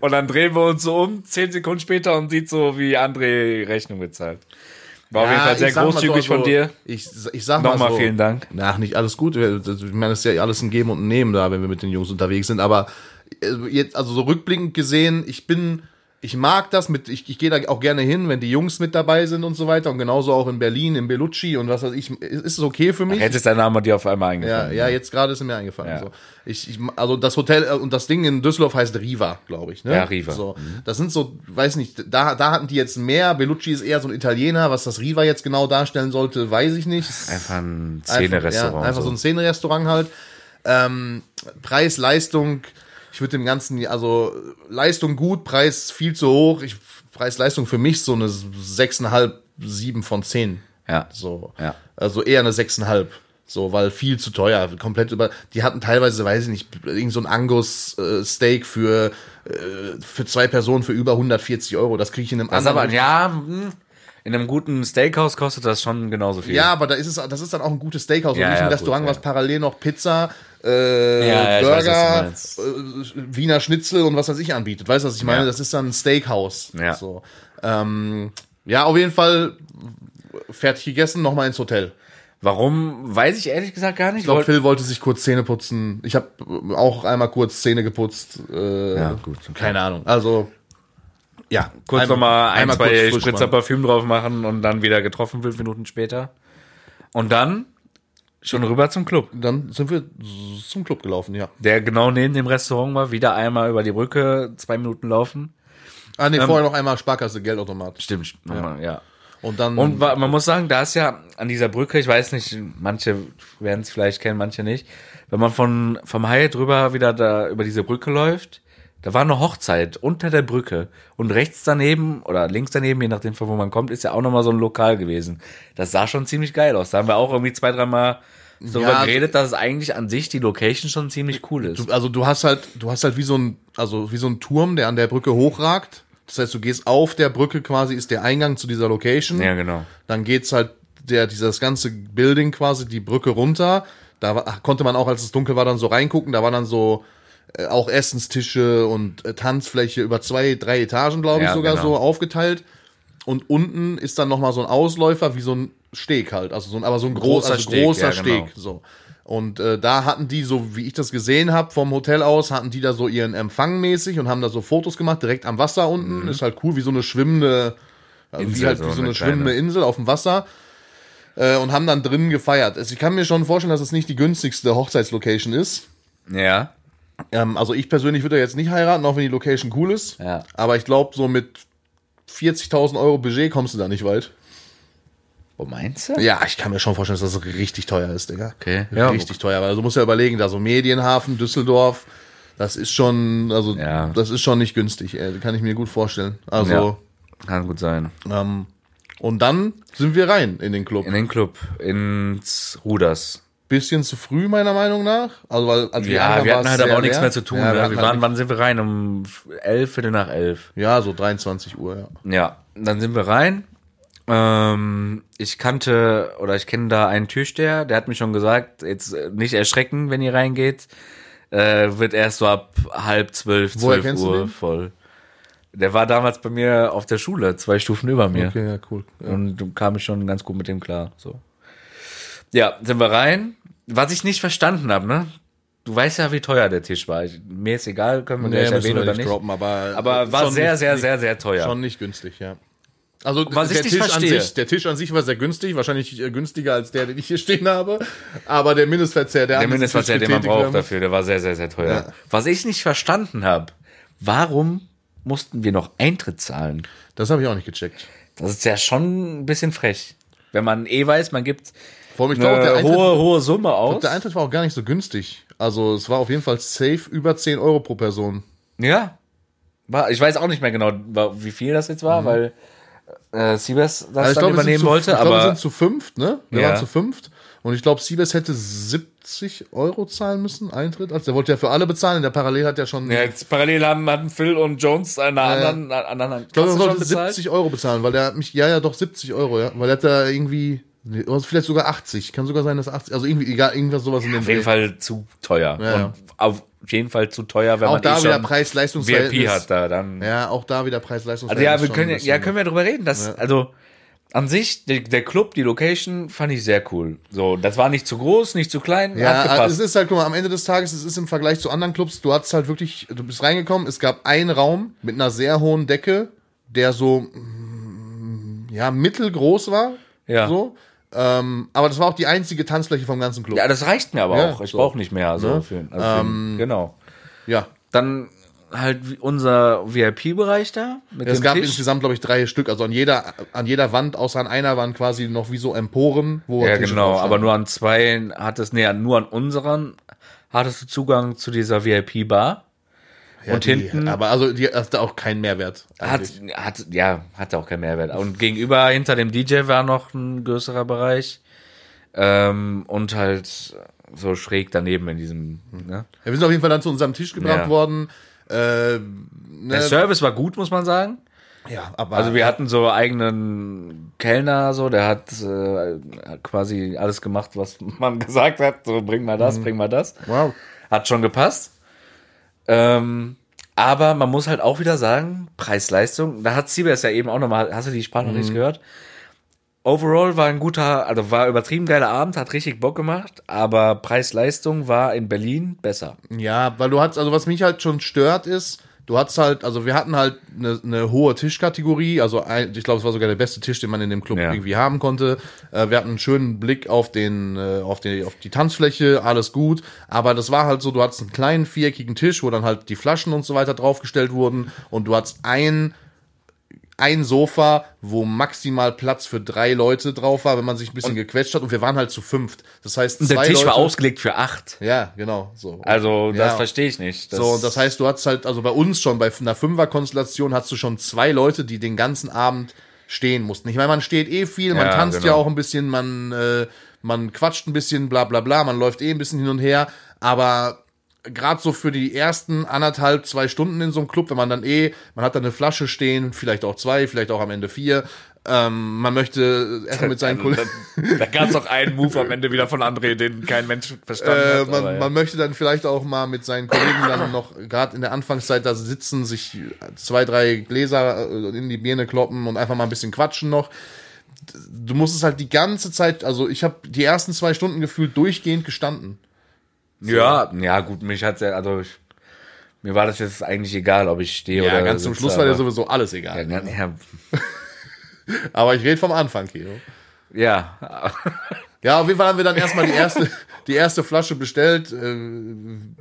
Und dann drehen wir uns so um, zehn Sekunden später und sieht so, wie André Rechnung bezahlt. War auf jeden Fall sehr mal großzügig so, von dir. Ich, ich sag mal Nochmal so, vielen Dank. Nach nicht alles gut. Ich meine, es ist ja alles ein Geben und ein Nehmen da, wenn wir mit den Jungs unterwegs sind. Aber äh, jetzt, also so rückblickend gesehen, ich bin, ich mag das mit, ich, ich gehe da auch gerne hin, wenn die Jungs mit dabei sind und so weiter. Und genauso auch in Berlin, in Bellucci und was weiß ich, ist es okay für mich. Jetzt ist dein Name dir auf einmal Ja, eingefallen. ja, jetzt gerade ist mir eingefallen. Ja. So. Ich, ich, also das Hotel äh, und das Ding in Düsseldorf heißt Riva, glaube ich. Ne? Ja, Riva. So, das sind so, weiß nicht, da, da hatten die jetzt mehr. Bellucci ist eher so ein Italiener. Was das Riva jetzt genau darstellen sollte, weiß ich nicht. Einfach ein Einfach, Szene-Restaurant. Ja, einfach so ein Szenerestaurant halt. Ähm, Preis, Leistung, ich würde dem Ganzen, also Leistung gut, Preis viel zu hoch. Ich, Preis, Leistung für mich so eine 6,5, 7 von 10. Ja. So. Ja. Also eher eine 6,5. So, weil viel zu teuer, komplett über. Die hatten teilweise, weiß ich nicht, irgend so ein Angus-Steak für, äh, für zwei Personen für über 140 Euro. Das kriege ich in einem Das ist aber, ja, hm, in einem guten Steakhouse kostet das schon genauso viel. Ja, aber da ist es, das ist dann auch ein gutes Steakhouse Ja, und nicht ein ja, Restaurant, gut, was ja. parallel noch Pizza, äh, Ja, ja, weiß, Burger, du äh, Wiener Schnitzel und was weiß ich anbietet. Weißt du, was ich meine? Ja. Das ist dann ein Steakhouse. Ja. So. Ähm, ja, auf jeden Fall fertig gegessen, nochmal ins Hotel. Warum, weiß ich ehrlich gesagt gar nicht. Ich glaube, Phil wollte sich kurz Zähne putzen. Ich habe auch einmal kurz Zähne geputzt. Äh, Ja, gut, okay. Keine Ahnung. Also, ja. kurz einmal- nochmal ein, einmal zwei Spritzer. Parfüm drauf machen und dann wieder getroffen fünf Minuten später. Und dann schon rüber zum Club, Dann sind wir zum Club gelaufen, ja. der genau neben dem Restaurant war. Wieder einmal über die Brücke, zwei Minuten laufen. Ah, Ähm, nee, vorher noch einmal Sparkasse, Geldautomat. Stimmt, ja. ja. Und dann. Und man muss sagen, da ist ja an dieser Brücke, ich weiß nicht, manche werden es vielleicht kennen, manche nicht. Wenn man von vom Hyatt drüber wieder da über diese Brücke läuft, da war eine Hochzeit unter der Brücke und rechts daneben oder links daneben, je nachdem von wo man kommt, ist ja auch nochmal so ein Lokal gewesen. Das sah schon ziemlich geil aus. Da haben wir auch irgendwie zwei, dreimal darüber Ja, geredet, dass es eigentlich an sich die Location schon ziemlich cool ist. Du, also du hast halt, du hast halt wie so ein, also wie so ein Turm, der an der Brücke hochragt. Das heißt, du gehst auf der Brücke quasi, ist der Eingang zu dieser Location. Ja, genau. Dann geht's halt der, dieses ganze Building quasi die Brücke runter. Da war, konnte man auch, als es dunkel war, dann so reingucken. Da waren dann so äh, auch Essenstische und äh, Tanzfläche über zwei, drei Etagen, glaube ich, Ja, sogar genau. so aufgeteilt. Und unten ist dann noch mal so ein Ausläufer, wie so ein Steg halt, also so ein, aber so ein großer, großer also Steg, großer ja, Steg. genau. So. Und äh, da hatten die, so wie ich das gesehen habe, vom Hotel aus, hatten die da so ihren Empfang mäßig und haben da so Fotos gemacht, direkt am Wasser unten. Ist halt cool, wie so eine schwimmende, also wie Mhm. Insel, halt so wie so eine eine schwimmende. Insel auf dem Wasser. Äh, und haben dann drinnen gefeiert. Also ich kann mir schon vorstellen, dass es nicht die günstigste Hochzeitslocation ist. Ja. Ähm, also ich persönlich würde jetzt nicht heiraten, auch wenn die Location cool ist. Ja. Aber ich glaube, so mit 40.000 Euro Budget kommst du da nicht weit. Wo meinst du? Ja, ich kann mir schon vorstellen, dass das richtig teuer ist, Digga. Okay. Ja, richtig teuer, weil du musst ja überlegen, da so Medienhafen, Düsseldorf, das ist schon, also Ja. das ist schon nicht günstig, ey, kann ich mir gut vorstellen. Also, Ja. Kann gut sein. ähm, und dann sind wir rein in den Club. In den Club, ins Ruders. Bisschen zu früh, meiner Meinung nach. Also, weil, als Ja, wir hatten halt aber auch nichts mehr zu tun. Ja, wir, ne? wir halt waren, wann sind wir rein? Um elf, Viertel nach elf. ja, so 23 Uhr, ja. Ja, dann sind wir rein. Ähm, ich kannte oder ich kenne da einen Türsteher, der hat mir schon gesagt, jetzt äh, nicht erschrecken, wenn ihr reingeht. Äh, wird erst so ab halb zwölf, Woher zwölf Uhr voll. Der war damals bei mir auf der Schule, zwei Stufen über mir. Okay, ja, cool. Ja. Und kam ich schon ganz gut mit dem klar. So. Ja, sind wir rein. Was ich nicht verstanden habe, ne? Du weißt ja, wie teuer der Tisch war. Ich, mir ist egal, können wir gleich müssen erwähnen oder nicht droppen, aber, Aber war sehr, sehr, sehr, sehr teuer. Schon nicht günstig, ja. Also Was der ich Tisch an sich, der Tisch an sich war sehr günstig, wahrscheinlich äh, günstiger als der, den ich hier stehen habe. Aber der Mindestverzehr, der, Der Mindestverzehr, den man braucht dafür, der war sehr, sehr, sehr teuer. Ja. Was ich nicht verstanden habe, warum mussten wir noch Eintritt zahlen? Das habe ich auch nicht gecheckt. Das ist ja schon ein bisschen frech. Wenn man eh weiß, man gibt Vor allem, ich glaube, eine Eintritt, hohe, hohe Summe aus. der Eintritt war auch gar nicht so günstig. Also es war auf jeden Fall safe über 10 Euro pro Person. Ja. War, ich weiß auch nicht mehr genau, wie viel das jetzt war, weil äh, Siebes das Also ich dann glaube, wir sind übernehmen zu, wollte, ich glaube, wir aber sind zu fünft, ne? Wir Ja. waren zu fünft. Und ich glaube, Siebes hätte 70 Euro zahlen müssen, Eintritt. Also der wollte ja für alle bezahlen. In der Parallel hat ja schon. ja, jetzt parallel haben, hatten Phil und Jones eine ja. anderen, anderen Ich glaube, er bezahlt. 70 Euro bezahlen, weil der hat mich, ja, ja, doch 70 Euro, ja. Weil er hat da irgendwie, oder vielleicht sogar 80. Kann sogar sein, dass 80, also irgendwie, egal, irgendwas sowas in dem Auf jeden. Fall zu teuer. Ja, ja. auf jeden Fall zu teuer, wenn Auch man da eh wieder schon Preis-Leistungsverhältnis. VIP hat da dann. Ja, auch da wieder preis Also leistungsverhältnis ja, wir können, ja, ja, können wir drüber reden. Das, Ja. Also an sich, der, der Club, die Location fand ich sehr cool. So, das war nicht zu groß, nicht zu klein, Ja, es ist halt, guck mal, am Ende des Tages, es ist im Vergleich zu anderen Clubs, du hattest halt wirklich, du bist reingekommen, es gab einen Raum mit einer sehr hohen Decke, der so, mm, ja, mittelgroß war. Ja. So. Ähm, aber das war auch die einzige Tanzfläche vom ganzen Club. ja, das reicht mir aber Ja, auch. Ich so. brauche nicht mehr. So Ne? für, also für, genau. ja. Dann halt unser VIP-Bereich da. Es gab Tisch. insgesamt, glaube ich, drei Stück. Also an jeder, an jeder Wand, außer an einer, waren quasi noch wie so Emporen, wo Ja, Tische genau. Aber nur an zwei hattest, nee, nur an unseren hattest du Zugang zu dieser VIP-Bar. Ja, und die, hinten- Aber also, die hatte auch keinen Mehrwert. Hat, eigentlich. hat, ja, hatte auch keinen Mehrwert. Und gegenüber, hinter dem DJ war noch ein größerer Bereich. Ähm, und halt so schräg daneben in diesem. Ne? Ja, wir sind auf jeden Fall dann zu unserem Tisch gebracht Ja. worden. Äh, Der ne, Service war gut, muss man sagen. ja, aber Also wir hatten so eigenen Kellner, so der hat äh, quasi alles gemacht, was [laughs] man gesagt hat. So bring mal das, bring mal das. wow. Hat schon gepasst. Ähm, aber man muss halt auch wieder sagen, Preis-Leistung, da hat Siebers ja eben auch nochmal, hast du die Sprachnachricht gehört? Overall war ein guter, also war übertrieben geiler Abend, hat richtig Bock gemacht, aber Preis-Leistung war in Berlin besser. Ja, weil du hast, also was mich halt schon stört ist, du hattest halt, also wir hatten halt eine, eine hohe Tischkategorie, also ein, ich glaube, es war sogar der beste Tisch, den man in dem Club Ja. irgendwie haben konnte. Äh, wir hatten einen schönen Blick auf den, äh, auf die, auf die Tanzfläche, alles gut, aber das war halt so, du hattest einen kleinen viereckigen Tisch, wo dann halt die Flaschen und so weiter draufgestellt wurden und du hattest ein ein Sofa, wo maximal Platz für drei Leute drauf war, wenn man sich ein bisschen gequetscht hat. Und wir waren halt zu fünft. Das heißt, Und der zwei Tisch Leute, war ausgelegt für acht. Ja, genau. So. Also, das Ja. verstehe ich nicht. Das, So, und das heißt, du hast halt, also bei uns schon, bei einer Fünfer-Konstellation hast du schon zwei Leute, die den ganzen Abend stehen mussten. Ich meine, man steht eh viel, man Ja, tanzt ja genau. auch ein bisschen, man, äh, man quatscht ein bisschen, bla bla bla, man läuft eh ein bisschen hin und her, aber gerade so für die ersten anderthalb, zwei Stunden in so einem Club, wenn man dann eh, man hat da eine Flasche stehen, vielleicht auch zwei, vielleicht auch am Ende vier, ähm, man möchte erstmal mit seinen Kollegen... Da gab es auch einen Move am Ende wieder von André, den kein Mensch verstanden Äh, hat. man, ja. man möchte dann vielleicht auch mal mit seinen Kollegen dann noch gerade in der Anfangszeit da sitzen, sich zwei, drei Gläser äh, in die Birne kloppen und einfach mal ein bisschen quatschen noch. Du musst es halt die ganze Zeit, also ich habe die ersten zwei Stunden gefühlt durchgehend gestanden. Ja, ja, gut, mich hat's ja, also ich, mir war das jetzt eigentlich egal, ob ich stehe Ja, oder ganz zum Schluss war dir sowieso alles egal. ja, ja, [laughs] Aber ich rede vom Anfang, Kino. ja, [laughs] Ja, auf jeden Fall haben wir dann erstmal die erste, die erste Flasche bestellt. Äh,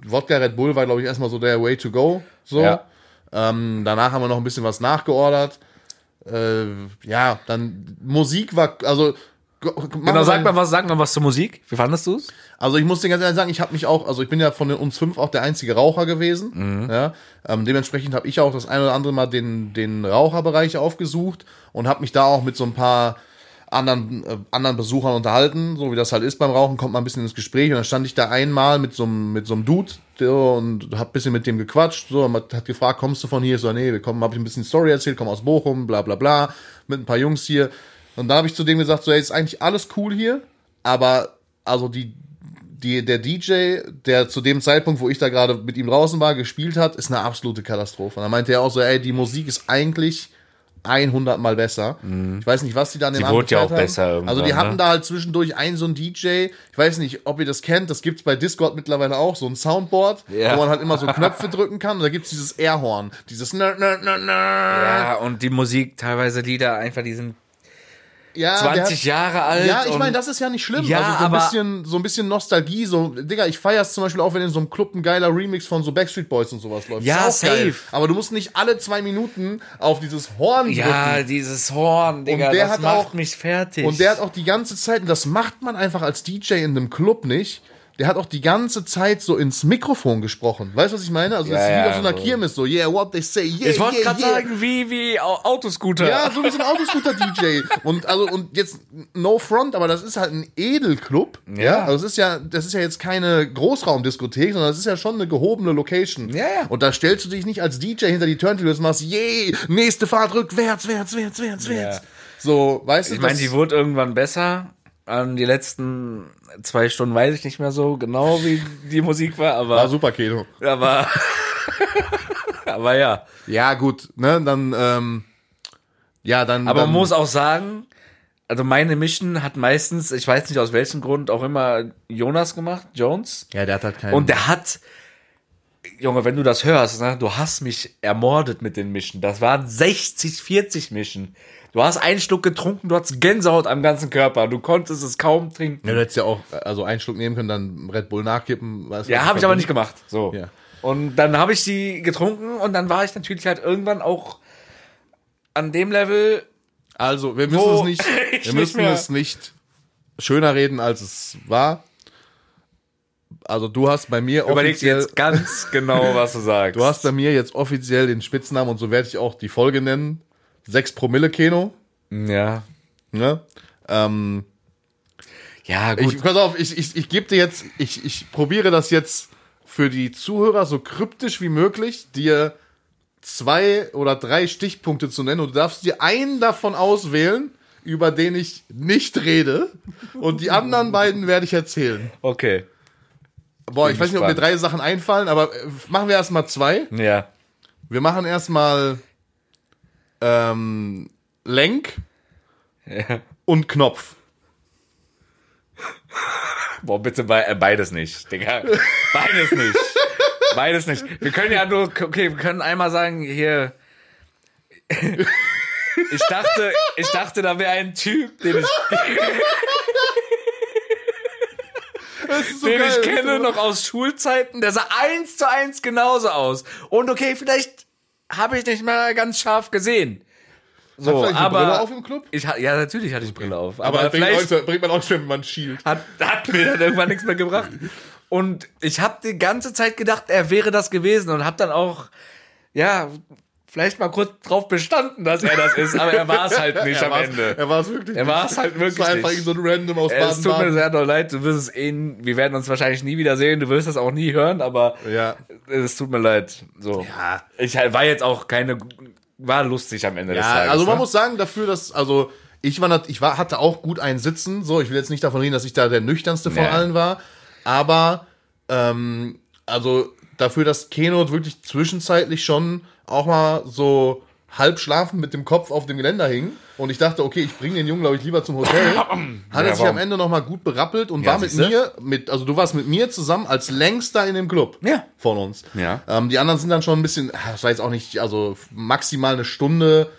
Wodka Red Bull war, glaube ich, erstmal so der Way to go. So. Ja. Ähm, danach haben wir noch ein bisschen was nachgeordert. Äh, ja, dann Musik war, also. Genau, sag mal was, sag mal was zur Musik. Wie fandest du's? Also ich muss dir ganz ehrlich sagen, ich habe mich auch, also ich bin ja von den uns fünf auch der einzige Raucher gewesen. Mhm. Ja, ähm, dementsprechend habe ich auch das ein oder andere Mal den, den Raucherbereich aufgesucht und habe mich da auch mit so ein paar anderen, äh, anderen Besuchern unterhalten, so wie das halt ist beim Rauchen, kommt man ein bisschen ins Gespräch und dann stand ich da einmal mit so einem, mit so einem Dude der, und hab ein bisschen mit dem gequatscht, so, man hat gefragt, kommst du von hier? Ich So, nee, wir kommen, hab ich ein bisschen Story erzählt, komm aus Bochum, bla bla bla, mit ein paar Jungs hier. Und dann habe ich zu dem gesagt, so, hey, ist eigentlich alles cool hier, aber also die, die, der DJ, der zu dem Zeitpunkt, wo ich da gerade mit ihm draußen war, gespielt hat, ist eine absolute Katastrophe. Und dann meinte er auch so, ey, die Musik ist eigentlich 100 mal besser. Ich weiß nicht, was die da an dem Die Abend wurde ja auch haben. besser Also die hatten ne? da halt zwischendurch einen so einen DJ. Ich weiß nicht, ob ihr das kennt. Das gibt's bei Discord mittlerweile auch. So ein Soundboard, Ja. wo man halt immer so Knöpfe drücken kann. Und da gibt's dieses Airhorn. Dieses. Ja, und die Musik, teilweise Lieder, einfach die sind Ja, der 20 Jahre alt. Ja, ich und- meine, das ist ja nicht schlimm. Ja, also so ein aber- bisschen, so ein bisschen Nostalgie, so, Digga, ich feier's zum Beispiel auch, wenn in so einem Club ein geiler Remix von so Backstreet Boys und sowas läuft. Ja, auch geil. safe. Aber du musst nicht alle zwei Minuten auf dieses Horn Ja, drücken. dieses Horn, Digga, der das hat macht auch- mich fertig. Und der hat auch die ganze Zeit, und das macht man einfach als DJ in einem Club nicht, der hat auch die ganze Zeit so ins Mikrofon gesprochen. Weißt du, was ich meine? Also das Ja, ist wie ja, auf so einer so. Kirmes, so, yeah, what they say, yeah, ich wollte yeah, gerade yeah. sagen, wie, wie Au- Autoscooter. Ja, so wie so ein Autoscooter-DJ. Und also, und jetzt no front, aber das ist halt ein Edelclub. Ja. Ja. Also es ist ja, das ist ja jetzt keine Großraumdiskothek, sondern das ist ja schon eine gehobene Location. Ja, ja. Und da stellst du dich nicht als DJ hinter die Turntables und machst, yay, nächste Fahrt rückwärts, wärts, wärts, wärts, wärts. So, weißt du, Ich meine, die wurde irgendwann besser. An die letzten zwei Stunden weiß ich nicht mehr so genau, wie die Musik war, war aber, super, Keno. aber, [laughs] aber ja. Ja, gut, ne, dann, ähm, ja, dann. Aber dann, man muss auch sagen, also meine Mission hat meistens, ich weiß nicht aus welchem Grund, auch immer Jonas gemacht, Jones. Ja, der hat halt keinen. Und der hat, Junge, wenn du das hörst, ne, du hast mich ermordet mit den Mischen. Das waren 60, 40 Mischen. Du hast einen Schluck getrunken, du hattest Gänsehaut am ganzen Körper. Du konntest es kaum trinken. ja, du hättest ja auch, also einen Schluck nehmen können, dann Red Bull nachkippen. Weißt Ja, habe ich aber nicht gemacht. So. Ja. Und dann habe ich die getrunken und dann war ich natürlich halt irgendwann auch an dem Level. Also, wir müssen es nicht, [laughs] ich wir nicht müssen mehr- es nicht schöner reden, als es war. Also, du hast bei mir Überleg dir offiziell, jetzt ganz genau, was du [laughs] sagst. du hast bei mir jetzt offiziell den Spitznamen und so werde ich auch die Folge nennen. 6 Promille Keno, ja. ne? Ähm, Ja, gut. Ich, pass auf, ich, ich, ich gebe dir jetzt, ich, ich probiere das jetzt für die Zuhörer so kryptisch wie möglich, dir zwei oder drei Stichpunkte zu nennen und du darfst dir einen davon auswählen, über den ich nicht rede und die anderen beiden werde ich erzählen. okay. Boah, Bin ich weiß nicht, ob mir drei Sachen einfallen, aber äh, machen wir erstmal zwei. Ja. Wir machen erstmal ähm, Lenk ja. und Knopf. Boah, bitte be äh, beides nicht, Digga. Beides nicht. Beides nicht. Wir können ja nur, okay, wir können einmal sagen, hier. Ich dachte, ich dachte, da wäre ein Typ, den ich, so den geil. ich kenne noch aus Schulzeiten, der sah eins zu eins genauso aus. Und okay, vielleicht habe ich nicht mal ganz scharf gesehen. So, Hast du eigentlich eine aber Brille auf im Club? ich ja natürlich hatte ich Brille auf, Aber, aber, bringt, auch, bringt man auch schon, wenn man schielt. hat, hat mir dann irgendwann nichts mehr gebracht. Und ich habe die ganze Zeit gedacht, er wäre das gewesen und habe dann auch, ja, vielleicht mal kurz drauf bestanden, dass er das ist, aber er war es halt [laughs] nicht am Ende. Er war es wirklich. Er war es halt Es wirklich war einfach nicht. so ein Random aus Es tut mir Baden-Baden. sehr doll leid, du wirst es eh, wir werden uns wahrscheinlich nie wieder sehen, du wirst das auch nie hören, aber Ja. es tut mir leid. So. Ja. Ich war jetzt auch keine, war lustig am Ende des Ja, Tages. also man ne? muss sagen, dafür, dass, also ich war, ich war, hatte auch gut einen Sitzen, so, ich will jetzt nicht davon reden, dass ich da der nüchternste von Ja. allen war, aber, ähm, also dafür, dass Keno wirklich zwischenzeitlich schon auch mal so halb schlafend mit dem Kopf auf dem Geländer hing und ich dachte, okay, ich bringe den Jungen, glaube ich, lieber zum Hotel, hat er sich am Ende noch mal gut berappelt und Ja, war mit siehste. mir, mit, also du warst mit mir zusammen als längster in dem Club Ja. von uns. Ja. Ähm, die anderen sind dann schon ein bisschen, ah, das war jetzt auch nicht, also maximal eine Stunde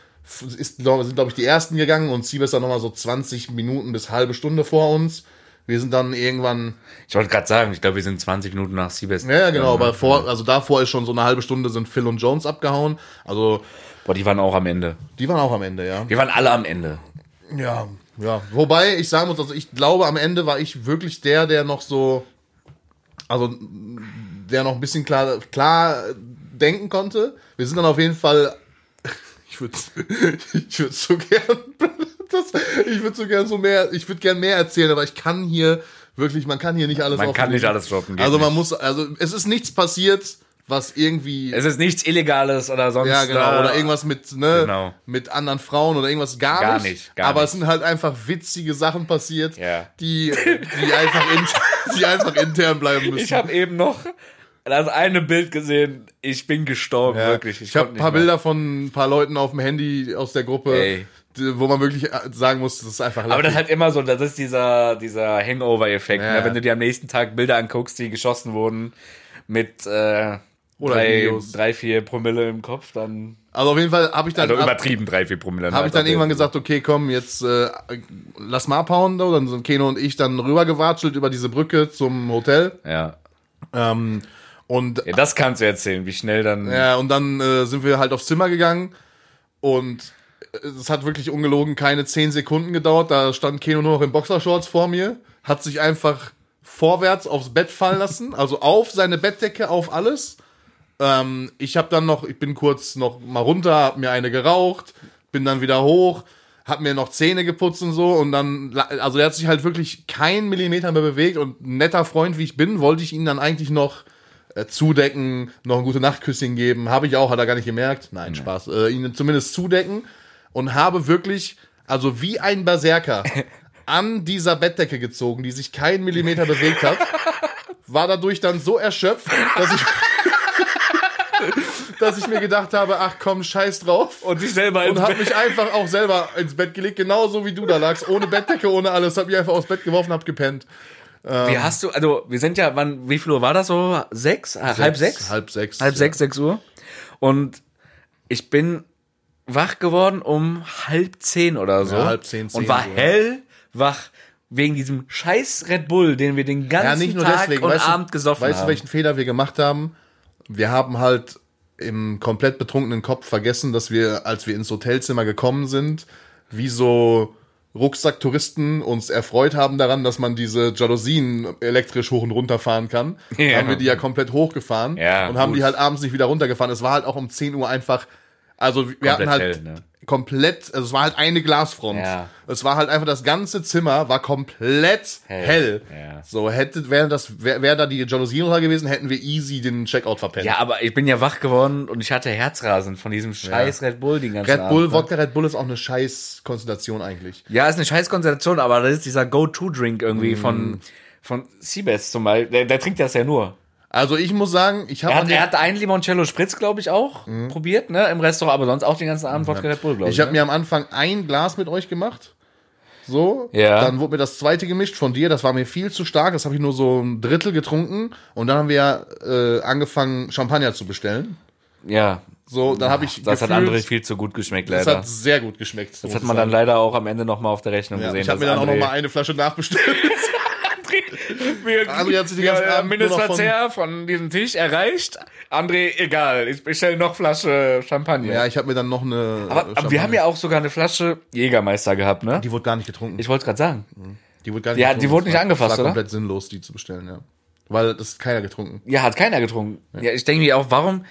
ist, sind, glaube ich, die ersten gegangen und Siebes dann nochmal so 20 Minuten bis halbe Stunde vor uns. Wir sind dann irgendwann, Ich wollte gerade sagen, ich glaube, wir sind 20 Minuten nach Siebes. ja, ja genau, aber vor, also davor ist schon so eine halbe Stunde sind Phil und Jones abgehauen. Also, Boah, die waren auch am Ende. die waren auch am Ende, ja. Wir waren alle am Ende. Ja, ja. Wobei ich sagen muss, also ich glaube, am Ende war ich wirklich der, der noch so, also der noch ein bisschen klar, klar denken konnte. Wir sind dann auf jeden Fall, [laughs] ich würde, [laughs] ich würde so gern, [laughs] das, ich würde so gern so mehr, ich würde gern mehr erzählen, aber ich kann hier wirklich, man kann hier nicht alles Man kann nicht alles droppen. Also man nicht. muss, also es ist nichts passiert, was irgendwie Es ist nichts Illegales oder sonst. ja, genau. äh, Oder irgendwas mit, ne, Genau. mit anderen Frauen oder irgendwas gar, Gar nicht. nicht, gar Aber nicht. es sind halt einfach witzige Sachen passiert, Ja. die, die, einfach in, [laughs] die einfach intern bleiben müssen. Ich habe eben noch das eine Bild gesehen. Ich bin gestorben, ja, wirklich. ich habe konnte ein paar mehr. Bilder von ein paar Leuten auf dem Handy aus der Gruppe, Ey. Wo man wirklich äh, sagen muss, das ist einfach Aber das ist halt immer so, das ist dieser, dieser Hangover-Effekt. Ja. Ne? Wenn du dir am nächsten Tag Bilder anguckst, die geschossen wurden mit äh, Oder drei, Videos. drei, vier Promille im Kopf, dann. Also auf jeden Fall habe ich dann, Also übertrieben drei, vier Promille. habe ich dann irgendwann gesagt, okay, komm, jetzt äh, lass mal abhauen. So. Dann sind Keno und ich dann rübergewatschelt über diese Brücke zum Hotel. Ja. Ähm, und ja, das kannst du erzählen, wie schnell dann. Ja, und dann äh, sind wir halt aufs Zimmer gegangen und es hat wirklich ungelogen keine zehn Sekunden gedauert. Da stand Keno nur noch in Boxershorts vor mir, hat sich einfach vorwärts aufs Bett fallen lassen, also auf seine Bettdecke, auf alles. Ähm, ich habe dann noch, ich bin kurz noch mal runter, hab mir eine geraucht, bin dann wieder hoch, hab mir noch Zähne geputzt und so und dann, also er hat sich halt wirklich keinen Millimeter mehr bewegt und netter Freund wie ich bin, wollte ich ihn dann eigentlich noch äh, zudecken, noch ein gute Nachtküsschen geben, habe ich auch, hat er gar nicht gemerkt, nein, Spaß, äh, ihn zumindest zudecken und habe wirklich, also wie ein Berserker [laughs] an dieser Bettdecke gezogen, die sich keinen Millimeter bewegt hat, war dadurch dann so erschöpft, dass ich [laughs] dass ich mir gedacht habe, ach komm, scheiß drauf. Und dich selber Und habe mich einfach auch selber ins Bett gelegt, genauso wie du da lagst, ohne Bettdecke, ohne alles. Hab mich einfach aufs Bett geworfen, hab gepennt. Wie hast du, also wir sind ja, wann, wie viel Uhr war das so? Sechs? Äh, halb sechs? Halb sechs. Halb ja. sechs, sechs Uhr. Und ich bin wach geworden um halb zehn oder so. Ja, halb zehn, zehn Und war so, ja. hellwach wegen diesem scheiß Red Bull, den wir den ganzen Ja, nicht nur Tag deswegen. und weißt Abend du, gesoffen weißt haben. du, welchen Fehler wir gemacht haben? Wir haben halt im komplett betrunkenen Kopf vergessen, dass wir, als wir ins Hotelzimmer gekommen sind, wie so Rucksacktouristen uns erfreut haben daran, dass man diese Jalousien elektrisch hoch und runter fahren kann. [laughs] Ja. Haben wir die ja komplett hochgefahren Ja, und haben gut. die halt abends nicht wieder runtergefahren. Es war halt auch um 10 Uhr einfach Also wir hatten halt hell, ne? komplett, also es war halt eine Glasfront. Ja. Es war halt einfach das ganze Zimmer war komplett hell. Hell. Ja. So hätte wäre das wäre wär da die Jalousien runter gewesen, hätten wir easy den Checkout verpennt. Ja, aber ich bin ja wach geworden und ich hatte Herzrasen von diesem scheiß Red Bull den ganzen Red Bull, ne? Wodka Red Bull ist auch eine scheiß Konstellation eigentlich. Ja, ist eine scheiß Konstellation, aber das ist dieser Go-To-Drink irgendwie Mm. von, von Seabass zum Beispiel. Der, der trinkt das ja nur. Also ich muss sagen, ich Er habe hat, er hat einen Limoncello Spritz, glaube ich, auch probiert, ne, im Restaurant, aber sonst auch den ganzen Abend Wodka Red Bull, glaube ich. ich habe ne? mir am Anfang ein Glas mit euch gemacht. So, Ja. dann wurde mir das zweite gemischt von dir, das war mir viel zu stark, das habe ich nur so ein Drittel getrunken und dann haben wir äh, angefangen Champagner zu bestellen. ja, So, dann habe ich das hat gefühlt- andere viel zu gut geschmeckt, Das leider. hat sehr gut geschmeckt. Das hat man dann leider auch am Ende noch mal auf der Rechnung ja, gesehen. Ich habe mir dann auch noch André- mal eine Flasche nachbestellt. [laughs] Wir, André hat sich den ganzen wir, Abend Mindestverzehr von diesem Tisch erreicht. André, egal, ich bestelle noch Flasche Champagner. ja, ich habe mir dann noch eine. aber, aber wir haben ja auch sogar eine Flasche Jägermeister gehabt, ne? Die wurde gar nicht getrunken. Ich wollte es gerade sagen. die wurde gar nicht Ja, getrunken. die wurde nicht war- angefasst, war oder? komplett sinnlos, die zu bestellen, ja. Weil das hat keiner getrunken. Ja, hat keiner getrunken. Ja, ich denke mir auch, warum,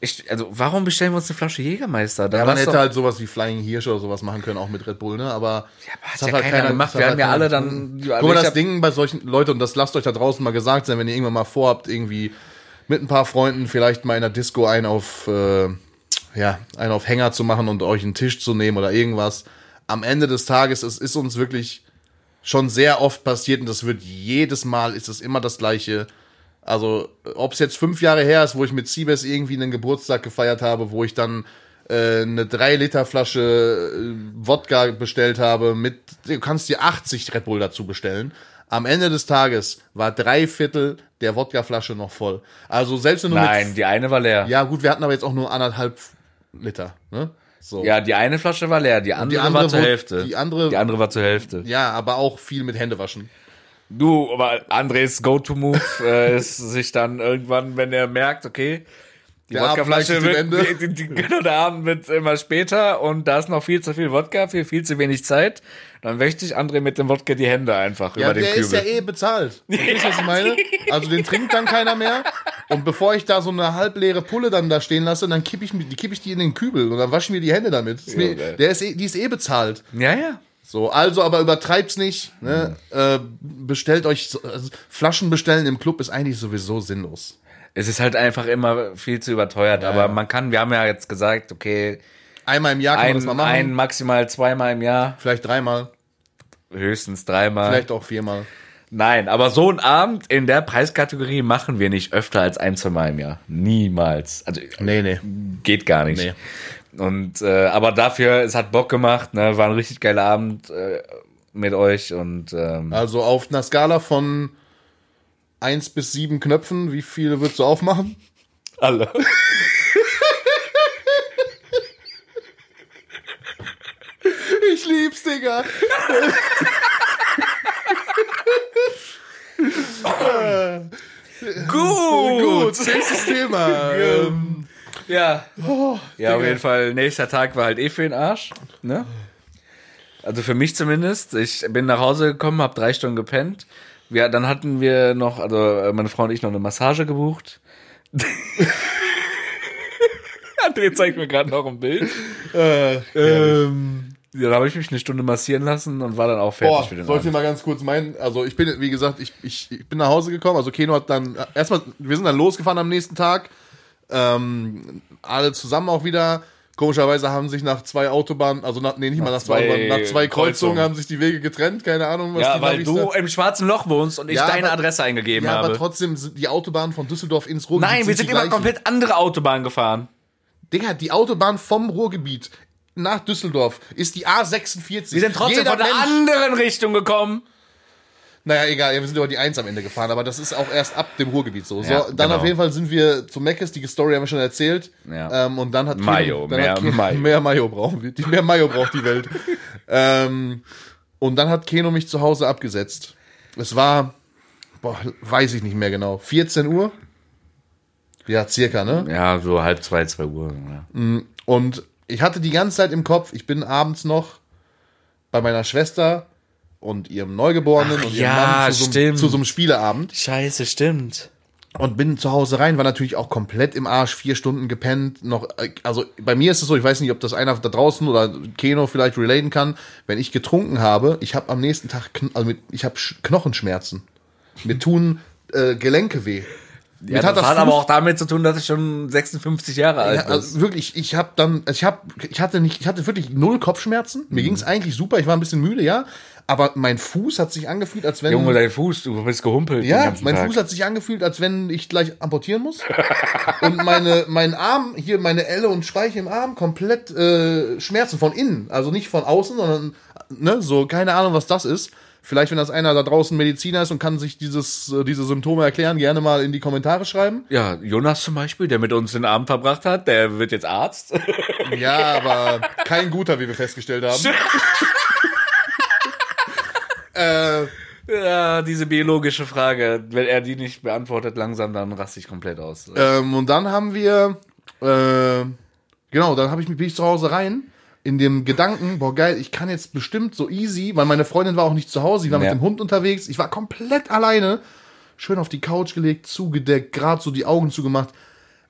ich, also, warum bestellen wir uns eine Flasche Jägermeister? Dann Ja, man hätte doch- halt sowas wie Flying Hirsch oder sowas machen können, auch mit Red Bull, ne? Aber Ja, aber das hat ja keiner gemacht. Wir halt haben ja keiner alle dann- also Guck mal, das Ding bei solchen Leuten, und das lasst euch da draußen mal gesagt sein, wenn ihr irgendwann mal vorhabt, irgendwie mit ein paar Freunden vielleicht mal in der Disco einen auf, äh, ja, einen auf Hänger zu machen und euch einen Tisch zu nehmen oder irgendwas. Am Ende des Tages, es ist uns wirklich schon sehr oft passiert und das wird jedes Mal, ist es immer das Gleiche. Also, ob es jetzt fünf Jahre her ist, wo ich mit Siebes irgendwie einen Geburtstag gefeiert habe, wo ich dann äh, eine 3 Liter Flasche äh, Wodka bestellt habe, mit, du kannst dir 80 Red Bull dazu bestellen. Am Ende des Tages war drei Viertel der Wodkaflasche noch voll. Also selbst wenn du Nein, die eine war leer. ja gut, wir hatten aber jetzt auch nur anderthalb Liter, ne? So. Ja, die eine Flasche war leer, die andere, andere war zur Hälfte. die andere- die andere war zur Hälfte. ja, aber auch viel mit Händewaschen. Du, aber Andres Go-To-Move [laughs] äh, ist sich dann irgendwann, wenn er merkt, okay, die Der Wodkaflasche wird, Ende. die, die, die, genau, der Abend wird immer später und da ist noch viel zu viel Wodka für viel zu wenig Zeit, dann wäscht sich André mit dem Wodka die Hände einfach Ja, über den der ist Kübel. ja eh bezahlt. [laughs] Verstehst du, was ich meine? Also den trinkt dann keiner mehr. Und bevor ich da so eine halbleere Pulle dann da stehen lasse, dann kipp ich, die kipp ich die in den Kübel und dann waschen mir die Hände damit. Ist mir, der ist eh, die ist eh bezahlt. ja, ja. So, also aber übertreibt's nicht. Ne? Äh, bestellt euch so, also Flaschen bestellen im Club ist eigentlich sowieso sinnlos. Es ist halt einfach immer viel zu überteuert, aber ja. man kann, wir haben ja jetzt gesagt, okay, Einmal im Jahr kann man das ein, mal machen. ein maximal zweimal im Jahr, vielleicht dreimal, höchstens dreimal. vielleicht auch viermal. Nein, aber so einen Abend in der Preiskategorie machen wir nicht öfter als ein, zwei Mal im Jahr. Niemals. Also Nee, nee. geht gar nicht. Nee. Und äh, aber dafür, es hat Bock gemacht, ne? War ein richtig geiler Abend äh, mit euch und ähm, Also auf einer Skala von 1 bis 7 Knöpfen, wie viele würdest du aufmachen? alle. Ich lieb's, Digga. Gut. Gut, nächstes Thema. ähm, Ja. oh, Ja, auf jeden Fall, nächster Tag war halt eh für den Arsch. Ne? Also für mich zumindest. Ich bin nach Hause gekommen, habe drei Stunden gepennt. Wir, dann hatten wir noch, also äh, meine Frau und ich noch eine Massage gebucht. [laughs] André zeigt mir gerade noch ein Bild. Äh, Ähm, ja, da habe ich mich eine Stunde massieren lassen und war dann auch fertig Boah, für den soll ich dir mal ganz kurz meinen? Also ich bin, wie gesagt, ich, ich, ich bin nach Hause gekommen. Also Keno hat dann erstmal, wir sind dann losgefahren am nächsten Tag. Ähm, alle zusammen auch wieder. Komischerweise haben sich nach zwei Autobahnen, also nach, nee, nicht mal nach zwei, Autobahnen, nach zwei Kreuzungen Kreuzungen. haben sich die Wege getrennt. Keine Ahnung, was Ja, die weil Navis du da- im schwarzen Loch wohnst und ich Ja, deine aber- Adresse eingegeben Ja, aber habe. trotzdem sind die Autobahnen von Düsseldorf ins Ruhrgebiet. Nein, wir sind die immer gleichen. komplett andere Autobahnen gefahren. Digga, die Autobahn vom Ruhrgebiet nach Düsseldorf ist die A46. Wir sind trotzdem Jeder von der Mensch- anderen Richtung gekommen. Naja, egal, ja, wir sind über die 1 am Ende gefahren, aber das ist auch erst ab dem Ruhrgebiet so. so Ja, dann genau. auf jeden Fall sind wir zu Meckes, die Story haben wir schon erzählt. Ja. Ähm, und dann hat Mayo, dann mehr hat Keno, Mayo. [laughs] mehr Mayo brauchen wir. Die, mehr Mayo braucht die Welt. [laughs] ähm, und dann hat Keno mich zu Hause abgesetzt. Es war, boah, weiß ich nicht mehr genau, 14 Uhr? Ja, circa, ne? Ja, so halb zwei, zwei Uhr. Ja. Und ich hatte die ganze Zeit im Kopf, ich bin abends noch bei meiner Schwester und ihrem Neugeborenen Ach und ja, ihrem Mann zu so, zu so einem Spieleabend. Scheiße, stimmt. und bin zu Hause rein, war natürlich auch komplett im Arsch, vier Stunden gepennt, noch, also bei mir ist es so, ich weiß nicht, ob das einer da draußen oder Keno vielleicht relaten kann, wenn ich getrunken habe, ich habe am nächsten Tag, also mit, ich habe Knochenschmerzen. Mir tun äh, Gelenke weh. Ja, das, hat aber auch damit zu tun, dass ich schon 56 Jahre alt ja, bin. also wirklich, ich habe dann, also ich habe, ich hatte nicht, ich hatte wirklich null Kopfschmerzen. Mir ging's eigentlich super. Ich war ein bisschen müde, ja. Aber mein Fuß hat sich angefühlt, als wenn. Junge, dein Fuß, du bist gehumpelt. ja, mein Tag. Fuß hat sich angefühlt, als wenn ich gleich amputieren muss. und meine, mein Arm, hier meine Elle und Speiche im Arm, komplett äh, Schmerzen von innen. Also nicht von außen, sondern, ne, so, keine Ahnung, was das ist. Vielleicht, wenn das einer da draußen Mediziner ist und kann sich dieses, äh, diese Symptome erklären, gerne mal in die Kommentare schreiben. Ja, Jonas zum Beispiel, der mit uns den Abend verbracht hat, der wird jetzt Arzt. Ja, aber kein guter, wie wir festgestellt haben. [laughs] äh, ja, diese biologische Frage, wenn er die nicht beantwortet langsam, dann raste ich komplett aus. ähm, und dann haben wir, äh, genau, dann habe ich mich bin ich zu Hause rein in dem Gedanken, boah geil, ich kann jetzt bestimmt so easy, weil meine Freundin war auch nicht zu Hause, ich war Ja. mit dem Hund unterwegs, ich war komplett alleine, schön auf die Couch gelegt, zugedeckt, gerade so die Augen zugemacht.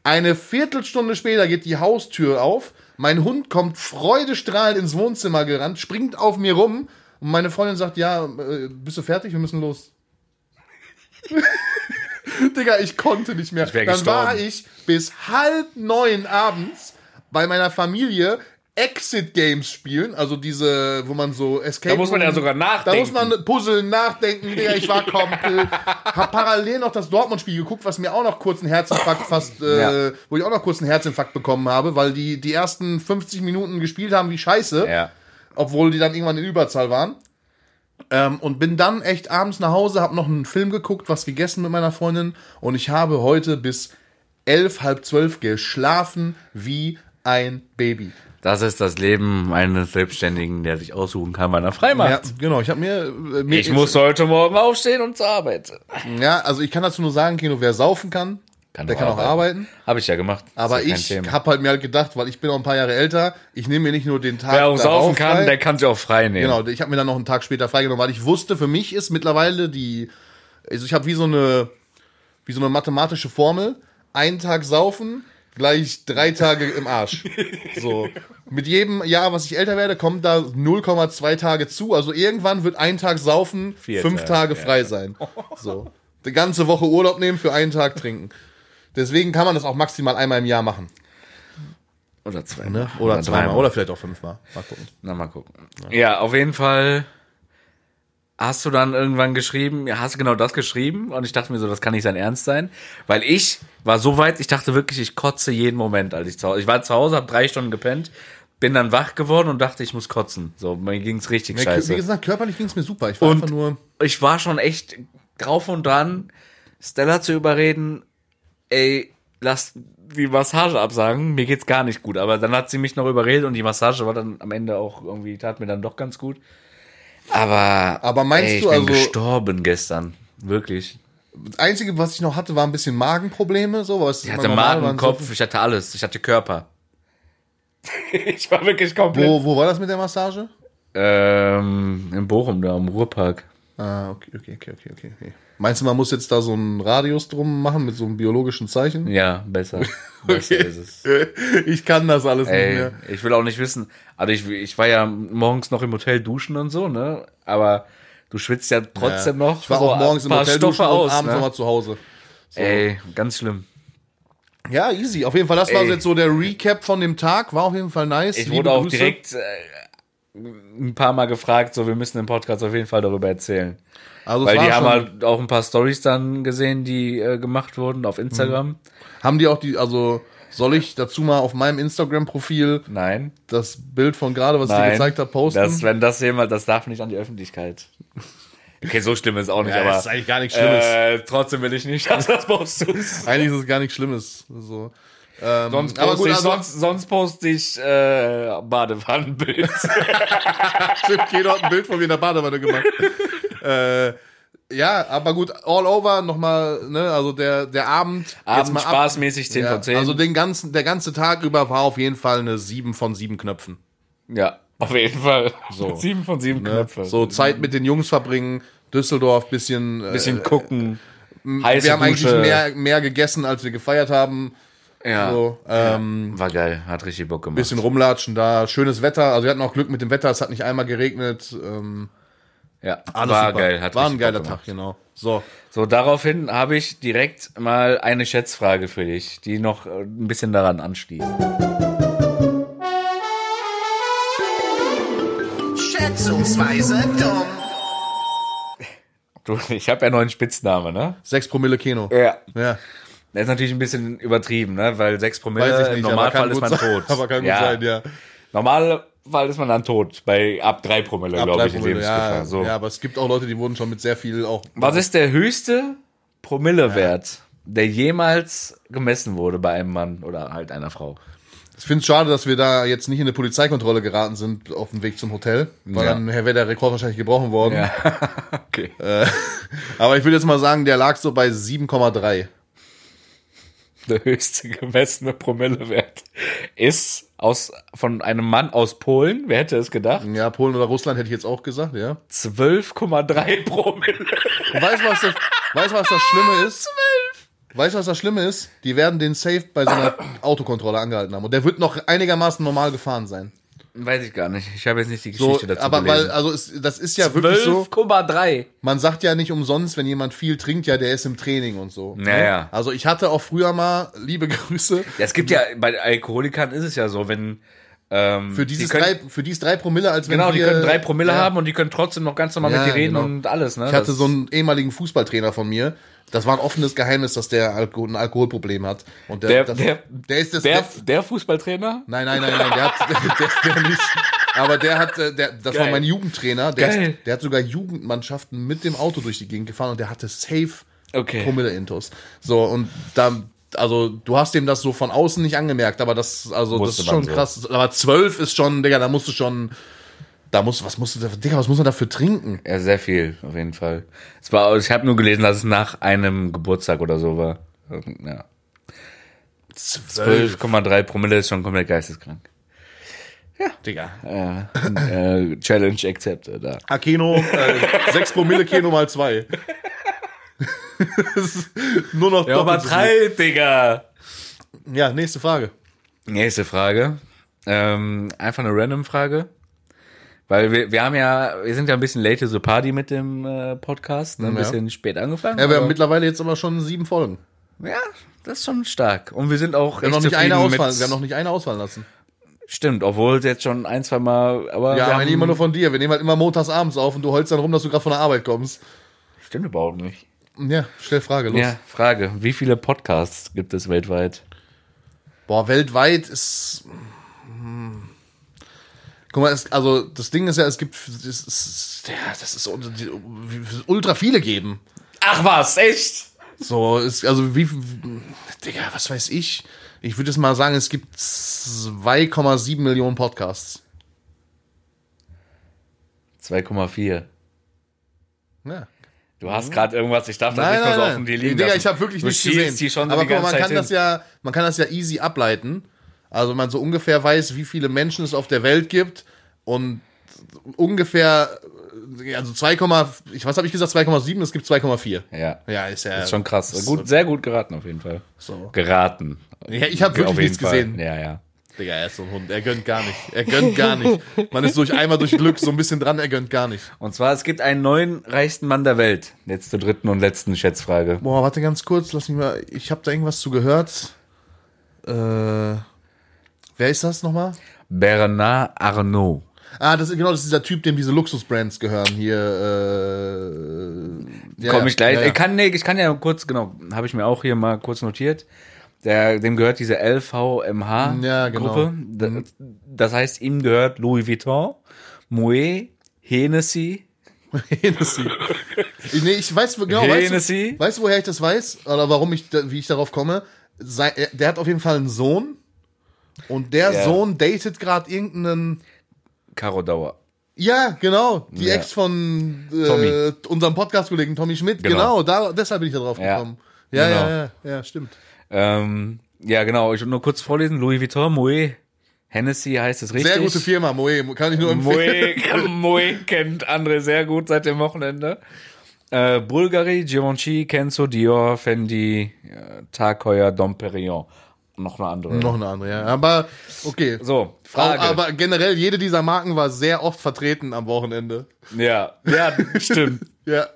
Eine Viertelstunde später geht die Haustür auf, mein Hund kommt freudestrahlend ins Wohnzimmer gerannt, springt auf mir rum und meine Freundin sagt, ja, äh, bist du fertig? Wir müssen los. [laughs] Digga, ich konnte nicht mehr. Dann war gestorben. ich bis halb neun abends bei meiner Familie Exit Games spielen, also diese, wo man so Escape. Da muss man ja sogar Da nachdenken. muss man puzzeln, nachdenken, Digga, ich war komplett. hab parallel noch das Dortmund-Spiel geguckt, was mir auch noch kurz einen Herzinfarkt fast, äh, Ja. wo ich auch noch kurz einen Herzinfarkt bekommen habe, weil die die ersten 50 Minuten gespielt haben wie Scheiße Ja. Obwohl die dann irgendwann in Überzahl waren. Ähm, und bin dann echt abends nach Hause, habe noch einen Film geguckt, was gegessen mit meiner Freundin und ich habe heute bis elf, halb zwölf geschlafen wie ein Baby. Das ist das Leben eines Selbstständigen, der sich aussuchen kann, wann er frei macht. Ja, genau. Ich habe mir, äh, mir Ich muss heute Morgen aufstehen und zur Arbeit. ja, also ich kann dazu nur sagen, Kino, wer saufen kann, Kann der auch kann auch arbeiten. arbeiten. Habe ich ja gemacht. Aber ja ich habe halt mir halt gedacht, weil ich bin auch ein paar Jahre älter, ich nehme mir nicht nur den Tag Wer auch saufen kann, frei, der kann sich auch frei nehmen. Genau, ich habe mir dann noch einen Tag später freigenommen, weil ich wusste, für mich ist mittlerweile die, also ich habe wie so eine, wie so eine mathematische Formel, einen Tag saufen gleich drei Tage im Arsch. [laughs] So. Mit jedem Jahr, was ich älter werde, kommt da 0,2 Tage zu. Also irgendwann wird ein Tag saufen, Vier fünf Tage, Tage frei sein. So. Die ganze Woche Urlaub nehmen für einen Tag trinken. Deswegen kann man das auch maximal einmal im Jahr machen. Oder zwei. Ne? Oder zweimal. Oder vielleicht auch fünfmal. Mal gucken. Na, mal gucken. Ja, auf jeden Fall hast du dann irgendwann geschrieben, ja, hast du genau das geschrieben und ich dachte mir so, das kann nicht sein Ernst sein, weil ich war so weit, ich dachte wirklich, ich kotze jeden Moment, als ich zu Hause, ich war zu Hause, habe drei Stunden gepennt, bin dann wach geworden und dachte, ich muss kotzen. So, mir ging's richtig Ja, scheiße. Wie gesagt, körperlich ging es mir super. Ich war Und- einfach nur. ich war schon echt drauf und dran, Stella zu überreden, ey, lass die Massage absagen, mir geht's gar nicht gut. Aber dann hat sie mich noch überredet und die Massage war dann am Ende auch irgendwie, tat mir dann doch ganz gut. Aber, Aber meinst ey, ich du bin also- gestorben gestern. Wirklich. Das Einzige, was ich noch hatte, war ein bisschen Magenprobleme. So, was Ich hatte Magen, Kopf, ich hatte alles. Ich hatte Körper. [laughs] ich war wirklich komplett. Wo, wo war das mit der Massage? Ähm, in Bochum, da am Ruhrpark. Ah, okay, okay, okay, okay, okay. Meinst du, man muss jetzt da so einen Radius drum machen mit so einem biologischen Zeichen? Ja, besser. [laughs] Besser Okay. ist es. Ich kann das alles nicht Ey, mehr. ich will auch nicht wissen. Also ich, ich war ja morgens noch im Hotel duschen und so, ne? Aber du schwitzt ja trotzdem noch Ich war so auch morgens im Hotel Stoffe duschen und aus. abends ne? nochmal zu Hause. Ey, ganz schlimm. Ja, easy. Auf jeden Fall, das war Ey. jetzt so der Recap von dem Tag. War auf jeden Fall nice. Ich Liebe wurde auch Grüße. direkt äh, ein paar Mal gefragt, so wir müssen im Podcast auf jeden Fall darüber erzählen. Also Weil die haben halt auch ein paar Stories dann gesehen, die äh, gemacht wurden auf Instagram. Haben die auch die, also soll ich dazu mal auf meinem Instagram-Profil Nein. das Bild von gerade, was ich dir Nein. gezeigt habe, posten? Das, wenn das jemand, das darf nicht an die Öffentlichkeit. Okay, so schlimm ist auch nicht, ja, aber das ist eigentlich gar nichts Schlimmes. äh, trotzdem will ich nicht, [laughs] dass das postest. Eigentlich ist es gar nichts Schlimmes. So. Ähm, Sonst aber poste gut, ich, also, sonst, sonst poste ich äh, Badewannenbild. [laughs] Stimmt, jeder hat ein Bild von mir in der Badewanne gemacht. Äh, ja, aber gut, all over nochmal, ne, also der, der Abend. Abend mal ab- spaßmäßig 10 ja, von 10. Also den ganzen, der ganze Tag über war auf jeden Fall eine 7 von 7 Knöpfen. ja, auf jeden Fall. So. [laughs] Sieben von sieben Ne? Knöpfe. So Zeit mit den Jungs verbringen, Düsseldorf, bisschen, bisschen äh, gucken. Heiße wir haben eigentlich Dusche. mehr, mehr gegessen, als wir gefeiert haben. Ja. So, ähm, War geil, hat richtig Bock gemacht. bisschen rumlatschen da, schönes Wetter. Also wir hatten auch Glück mit dem Wetter, es hat nicht einmal geregnet. Ähm, ja, alles war super. geil, hat War ein geiler Tag, genau. So, So, daraufhin habe ich direkt mal eine Schätzfrage für dich, die noch äh, ein bisschen daran anschließt. Schätzungsweise dumm. Du, ich habe ja noch einen Spitzname, ne? 6 Promille Keno. Ja. Ja, Das ist natürlich ein bisschen übertrieben, ne? Weil 6 Promille, weiß ich nicht. im aber Normalfall kann ist man sein, tot. [laughs] Aber kann gut sein, ja. Normalfall ist man dann tot, bei ab 3 Promille, Ab glaube drei ich, Promille, Lebensgefahr. ja, So. ja, aber es gibt auch Leute, die wurden schon mit sehr viel auch. Was ist der höchste Promillewert, der jemals gemessen wurde bei einem Mann oder halt einer Frau? Ich finde es schade, dass wir da jetzt nicht in eine Polizeikontrolle geraten sind auf dem Weg zum Hotel, weil Ja. dann wäre der Rekord wahrscheinlich gebrochen worden. Ja. [laughs] okay. [laughs] Aber ich würde jetzt mal sagen, der lag so bei 7,3. Der höchste gemessene Promillewert ist aus, von einem Mann aus Polen. Wer hätte es gedacht? Ja, Polen oder Russland hätte ich jetzt auch gesagt, ja. 12,3 Promille. Und weißt du, was das, weißt, du, was das Schlimme ist? Weißt du, was das Schlimme ist? Die werden den safe bei so einer Autokontrolle angehalten haben. Und der wird noch einigermaßen normal gefahren sein. Weiß ich gar nicht. Ich habe jetzt nicht die So, Geschichte dazu aber weil, gelesen. also es, das ist ja wirklich so. 12,3. Man sagt ja nicht umsonst, wenn jemand viel trinkt, ja, der ist im Training und so. Ja, ja. Also ich hatte auch früher mal, liebe [laughs] Grüße, Ja, es gibt ja, bei Alkoholikern ist es ja so, wenn, ähm, für dieses die können, drei, für dieses drei Promille, als Genau, die können drei Promille ja. haben und die können trotzdem noch ganz normal Ja, mit dir reden genau. und alles, ne? Ich hatte so einen ehemaligen Fußballtrainer von mir. Das war ein offenes Geheimnis, dass der Alko ein Alkoholproblem hat. Und der, Der- das, der- der ist das. der, der, Fußballtrainer? nein, nein, nein, nein, der hat, [laughs] der, der nicht. Aber der hat, äh, der, das war Geil. mein Jugendtrainer. Der, ist, der hat sogar Jugendmannschaften mit dem Auto durch die Gegend gefahren und der hatte safe Okay. Promille-Intos. So, und da, also, du hast dem das so von außen nicht angemerkt, aber das, also, Wusste das ist schon so. krass. Aber zwölf ist schon, Digga, da musst du schon, da musst, was musst du, Digga, was muss man dafür trinken? Ja, sehr viel, auf jeden Fall. Es war, ich habe nur gelesen, dass es nach einem Geburtstag oder so war. Ja. 12,3 Promille ist schon komplett geisteskrank. Digga. Äh, äh, Challenge accepted. Da. Akeno, äh, 6 Promille Keno mal 2. [laughs] Nur noch Ja, doppelt so übertreib, Digga! Ja, nächste Frage. Nächste Frage. Ähm, einfach eine random Frage. Weil wir, wir haben ja, wir sind ja ein bisschen late to the party mit dem äh, Podcast, ne? ein Ja. bisschen spät angefangen. Ja, wir haben mittlerweile jetzt aber schon sieben Folgen. ja, das ist schon stark. Und wir sind auch Wir haben, noch nicht eine ausfallen, wir haben noch nicht eine ausfallen lassen. Stimmt, obwohl es jetzt schon ein, zwei Mal, aber Ja, wir haben, immer nur von dir. Wir nehmen halt immer montags abends auf und du holst dann rum, dass du gerade von der Arbeit kommst. Stimmt überhaupt nicht. Ja, stell Frage, los. Ja, Frage. Wie viele Podcasts gibt es weltweit? Boah, weltweit ist. hm. Guck mal, es, also das Ding ist ja, es gibt. Das ist, ja, das ist ultra viele geben. Ach was, echt? So, ist, also wie. Digga, was weiß ich? Ich würde jetzt mal sagen, es gibt 2,7 Millionen Podcasts. 2,4. Ja. Du hast gerade irgendwas, ich darf das Nein, nicht nein, so nein. offen dir liegen Digga, lassen. ich habe wirklich du nicht schielst gesehen. Die schon so Aber die guck man Zeit kann das hin. ja, man kann das ja easy ableiten. Also man so ungefähr weiß, wie viele Menschen es auf der Welt gibt und ungefähr, äh, also 2, ich was habe ich gesagt, 2,7, es gibt 2,4. Ja. Ja, ist ja. Ist schon krass. Gut, sehr gut geraten auf jeden Fall. So. Geraten. Ja, ich habe wirklich nichts Fall. gesehen. Ja, ja. Digga, er ist so ein Hund. Er gönnt gar nicht. Er gönnt gar nicht. Man ist durch einmal durch Glück so ein bisschen dran, er gönnt gar nicht. Und zwar, es gibt einen neuen reichsten Mann der Welt. Jetzt zur dritten und letzten Schätzfrage. Boah, warte ganz kurz, lass mich mal. Ich habe da irgendwas zu gehört. Äh, wer ist das nochmal? Bernard Arnault. Ah, das ist genau, das ist dieser Typ, dem diese Luxusbrands gehören. Hier, äh, ja, Komme ich gleich. Ja, ja. Ich, kann, nee, ich kann ja kurz, genau, habe ich mir auch hier mal kurz notiert. Der, dem gehört diese LVMH-Gruppe. Ja, genau. Das, das heißt, ihm gehört Louis Vuitton, Moet, Hennessy. Hennessy. Ich- nee, ich weiß genau, weißt Hennessy? du, weißt du, woher ich das weiß? Oder warum ich, wie ich darauf komme? Sei, er- der hat auf jeden Fall einen Sohn. Und der Ja. Sohn datet gerade irgendeinen. Caro Dauer. Ja, genau. Die Ja. Ex von äh, unserem Podcast-Kollegen Tommy Schmidt. Genau. Genau, da, deshalb bin ich da drauf Ja. gekommen. Ja, Genau. ja, ja, ja, stimmt. Ähm, ja, genau. Ich will nur kurz vorlesen. Louis Vuitton, Moet, Hennessy heißt es richtig. Sehr gute Firma, Moe, kann ich nur empfehlen. Moet, [laughs] Moet kennt André sehr gut seit dem Wochenende. Äh, Bulgari, Givenchy, Kenzo, Dior, Fendi, äh, Tag Heuer, Dom Perignon. Noch eine andere. Noch eine andere, ja. Aber okay. So, Frage. Aber generell, jede dieser Marken war sehr oft vertreten am Wochenende. Ja, ja, stimmt. [laughs] Ja.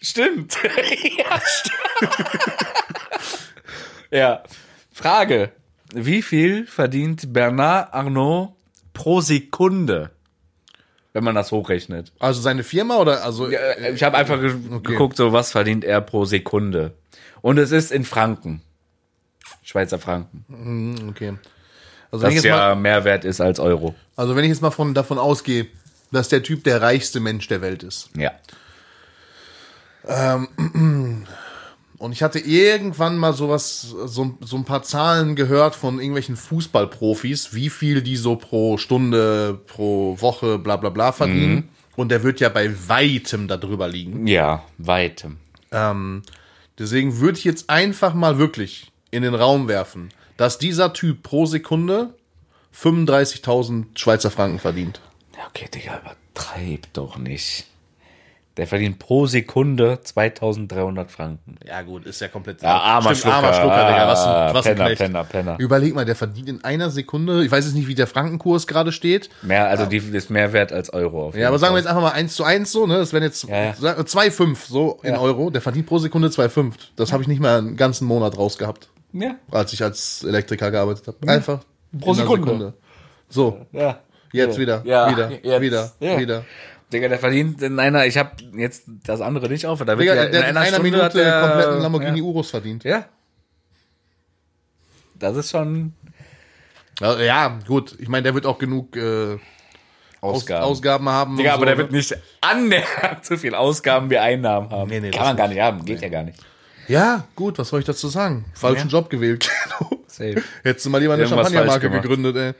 Stimmt. [laughs] ja, stimmt. Ja. Frage. Wie viel verdient Bernard Arnault pro Sekunde? Wenn man das hochrechnet. Also seine Firma oder also Ja, äh, Ich habe einfach ge geguckt, so was verdient er pro Sekunde. Und es ist in Franken. Schweizer Franken. okay. Also wenn, ich Das jetzt ja mal, mehr wert ist als Euro. also wenn ich jetzt mal von, davon ausgehe, dass der Typ der reichste Mensch der Welt ist. Ja. [clears throat] Und ich hatte irgendwann mal sowas, so, so ein paar Zahlen gehört von irgendwelchen Fußballprofis, wie viel die so pro Stunde, pro Woche, bla bla bla verdienen. Und der wird ja bei weitem darüber liegen. Ja, weitem. Ähm, deswegen würde ich jetzt einfach mal wirklich in den Raum werfen, dass dieser Typ pro Sekunde 35.000 Schweizer Franken verdient. Ja, okay, Digga, übertreib doch nicht. Der verdient pro Sekunde 2300 Franken. Ja gut, ist ja komplett... Ja, armer Stimmt, Schlucker. armer Schlucker, Digga, was ein, was ein Penner, Knecht. Penner, Penner. Überleg mal, der verdient in einer Sekunde, ich weiß jetzt nicht, wie der Frankenkurs gerade steht, Mehr, also die ist mehr wert als Euro. Auf Ja, aber sagen wir jetzt einfach mal 1 zu 1 so, ne? Das wären jetzt Ja, ja. sag- 2,5 so in Ja. Euro. Der verdient pro Sekunde 2,5. Das habe ich nicht mal einen ganzen Monat rausgehabt, Ja, als ich als Elektriker gearbeitet habe. Einfach Pro einer Sekunde. So, ja. jetzt wieder, Ja, wieder, jetzt. wieder, Ja. wieder. Digga, der verdient in einer, ich habe jetzt das andere nicht auf, da wird Digga, ja der hat in einer Minute hat der- kompletten Lamborghini ja. Urus verdient. ja. Das ist schon Ja, gut. Ich meine, der wird auch genug äh, Aus, Ausgaben. Ausgaben haben. Digga, und aber so, der ne? wird nicht annähernd [laughs] so viel Ausgaben wie Einnahmen haben. Nee, nee, Kann man gar nicht haben, geht ja gar nicht. Ja, gut, was soll ich dazu sagen? Falschen Ja. Job gewählt. [laughs] Safe. Hättest du mal lieber eine Champagnermarke gegründet, ey.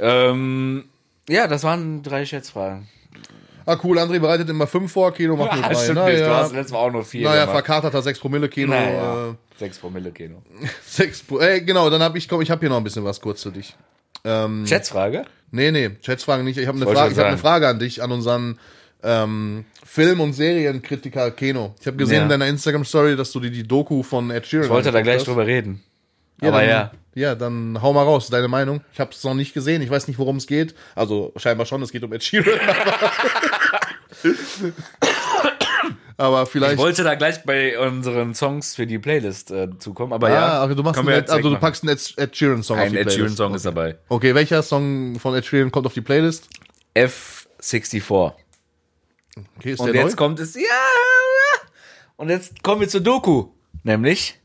Ähm, ja, das waren drei Schätzfragen. Ah, cool, André bereitet immer fünf vor, Kino macht nur Ja, drei. stimmt nicht. Du hast letztes Mal auch nur vier naja gemacht. verkaterter 6 Promille Kino. Naja, Äh, sechs Promille Kino. 6 [laughs] Pro äh, genau, dann habe ich, komm, ich habe hier noch ein bisschen was kurz für dich. Ähm, Schätzfrage? nee, nee, Schätzfragen nicht. Ich habe eine, ich hab eine. Frage an dich, an unseren ähm, Film- und Serienkritiker Keno. Ich habe gesehen Ja. in deiner Instagram-Story, dass du dir die Doku von Ed Sheeran Ich wollte da gleich hast. drüber reden. Ja, Aber dann, ja. Ja, dann hau mal raus, deine Meinung. Ich habe es noch nicht gesehen, ich weiß nicht, worum es geht. Also scheinbar schon, es geht um Ed Sheeran. [laughs] Aber, vielleicht. Ich wollte da gleich bei unseren Songs für die Playlist äh, zukommen, aber ah, ja. okay, du machst Ed, also du packst einen Ed, Ed Sheeran Song auf Ein die Ed Playlist. Sheeran Song ist dabei. Okay, welcher Song von Ed Sheeran kommt auf die Playlist? F64. Okay, ist Und der jetzt neu? kommt es, ja. Und jetzt kommen wir zur Doku. Nämlich,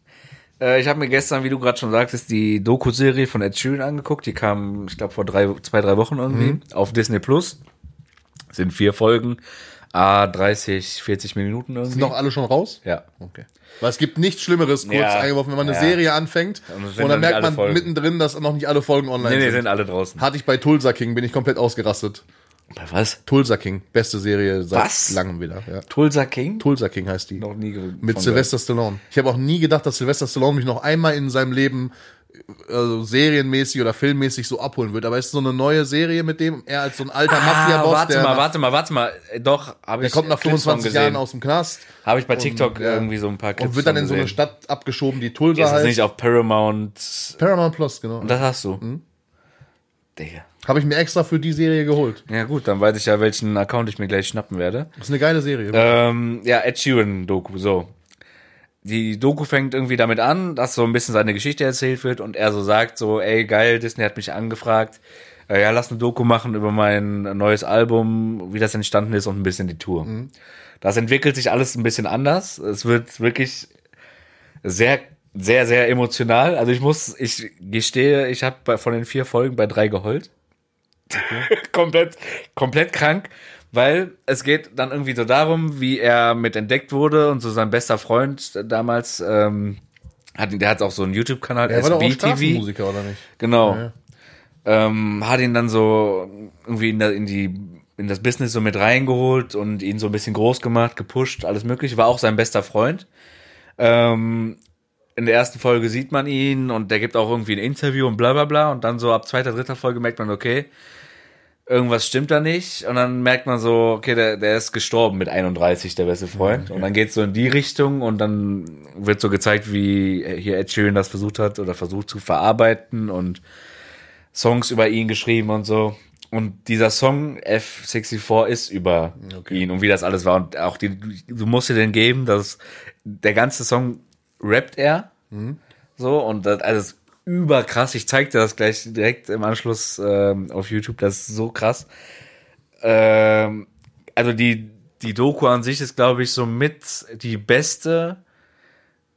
äh, ich habe mir gestern, wie du gerade schon sagtest, die Doku-Serie von Ed Sheeran angeguckt. Die kam, ich glaube, vor drei, zwei, drei Wochen irgendwie Mhm. auf Disney Plus. Sind vier Folgen. Ah, 30, 40 Minuten irgendwie. Sind noch alle schon raus? ja. Okay. Weil es gibt nichts Schlimmeres, kurz Ja. eingeworfen, wenn man eine Ja. Serie anfängt Und und, dann merkt man Folgen. mittendrin, dass noch nicht alle Folgen online Nee, nee, sind. sind alle draußen. Hatte ich bei Tulsa King, bin ich komplett ausgerastet. Bei was? Tulsa King, beste Serie seit Was? langem wieder. Ja. Tulsa King? Tulsa King heißt die. Noch nie Mit Sylvester Stallone. Ich habe auch nie gedacht, dass Sylvester Stallone mich noch einmal in seinem Leben also serienmäßig oder filmmäßig so abholen wird. Aber es ist so eine neue Serie mit dem, er als so ein alter Ah, Mafia-Boss, warte der, mal, nach- warte mal, warte mal. Äh, Doch, habe der ich kommt nach Clips von 25 gesehen. Jahren aus dem Knast Habe ich bei TikTok ja. irgendwie so ein paar Clips und wird dann in so eine. Stadt abgeschoben, die Tulsa Ist das heißt. nicht auf Paramount? Paramount Plus, genau. Und das hast du. Mhm. Digga. Habe ich mir extra für die Serie geholt. Ja gut, dann weiß ich ja, welchen Account ich mir gleich schnappen werde. Das ist eine geile Serie. Ähm, ja, Ed Sheeran Doku, so. Die Doku fängt irgendwie damit an, dass so ein bisschen seine Geschichte erzählt wird und er so sagt so, ey geil, Disney hat mich angefragt, äh, ja lass eine Doku machen über mein neues Album, wie das entstanden ist und ein bisschen die Tour. Das entwickelt sich alles ein bisschen anders. Es wird wirklich sehr, sehr, sehr emotional. Also ich muss, ich gestehe, ich habe von den vier Folgen bei drei geheult. [laughs] komplett, komplett krank, weil es geht dann irgendwie so darum, wie er mit entdeckt wurde und so sein bester Freund damals, ähm, hat, der hat auch so einen YouTube-Kanal, auch SBTV. Straßenmusiker, oder nicht? Genau. Ähm, hat ihn dann so irgendwie in, in die in das Business so mit reingeholt und ihn so ein bisschen groß gemacht, gepusht, alles mögliche. War auch sein bester Freund. Ähm, in der ersten Folge sieht man ihn und der gibt auch irgendwie ein Interview und bla bla bla. Und dann so ab zweiter, dritter Folge merkt man, okay, irgendwas stimmt da nicht und dann merkt man so, okay, der, der ist gestorben mit 31, der beste Freund. Und dann geht's so in die Richtung und dann wird so gezeigt, wie hier Ed Sheeran das versucht hat oder versucht zu verarbeiten und Songs über ihn geschrieben und so. Und dieser Song F64 ist über ihn und wie das alles war. Und auch die, du musst dir den geben, dass der ganze Song rappt er. So, und das, also überkrass. Ich zeig dir das gleich direkt im Anschluss ähm, auf YouTube. Das ist so krass. Ähm, also die, die Doku an sich ist, glaube ich, so mit die beste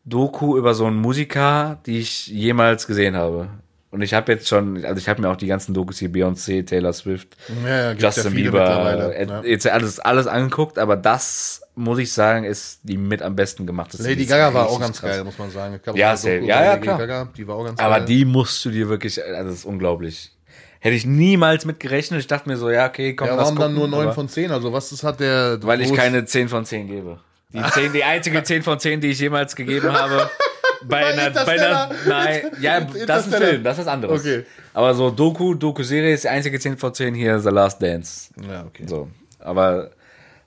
Doku über so einen Musiker, die ich jemals gesehen habe. Und ich habe jetzt schon, also ich habe mir auch die ganzen Dokus hier, Beyoncé, Taylor Swift, Ja, ja, Justin ja Bieber, mittlerweile, äh, ja. jetzt alles, alles angeguckt, aber das, muss ich sagen, ist die mit am besten gemachte. Lady Die Gaga war auch ganz krass. geil, muss man sagen. Ja, das. Doku Ja, ja, klar. Gaga, die war auch ganz Aber geil. die musst du dir wirklich, also das ist unglaublich. Hätte ich niemals mit gerechnet. Ich dachte mir so, ja, okay, komm, ja, warum dann gucken, nur 9 aber- von 10? Also was ist, hat der... Weil ich keine 10 von 10 gebe. Die, 10, die einzige [laughs] 10 von 10, die ich jemals gegeben habe. Bei einer, bei einer, nein, ja, [laughs] das ist ein. Film, das ist was anderes. Okay. Aber so Doku, Doku-Serie ist die einzige 10 von 10 hier, The Last Dance. Ja, okay. So. Aber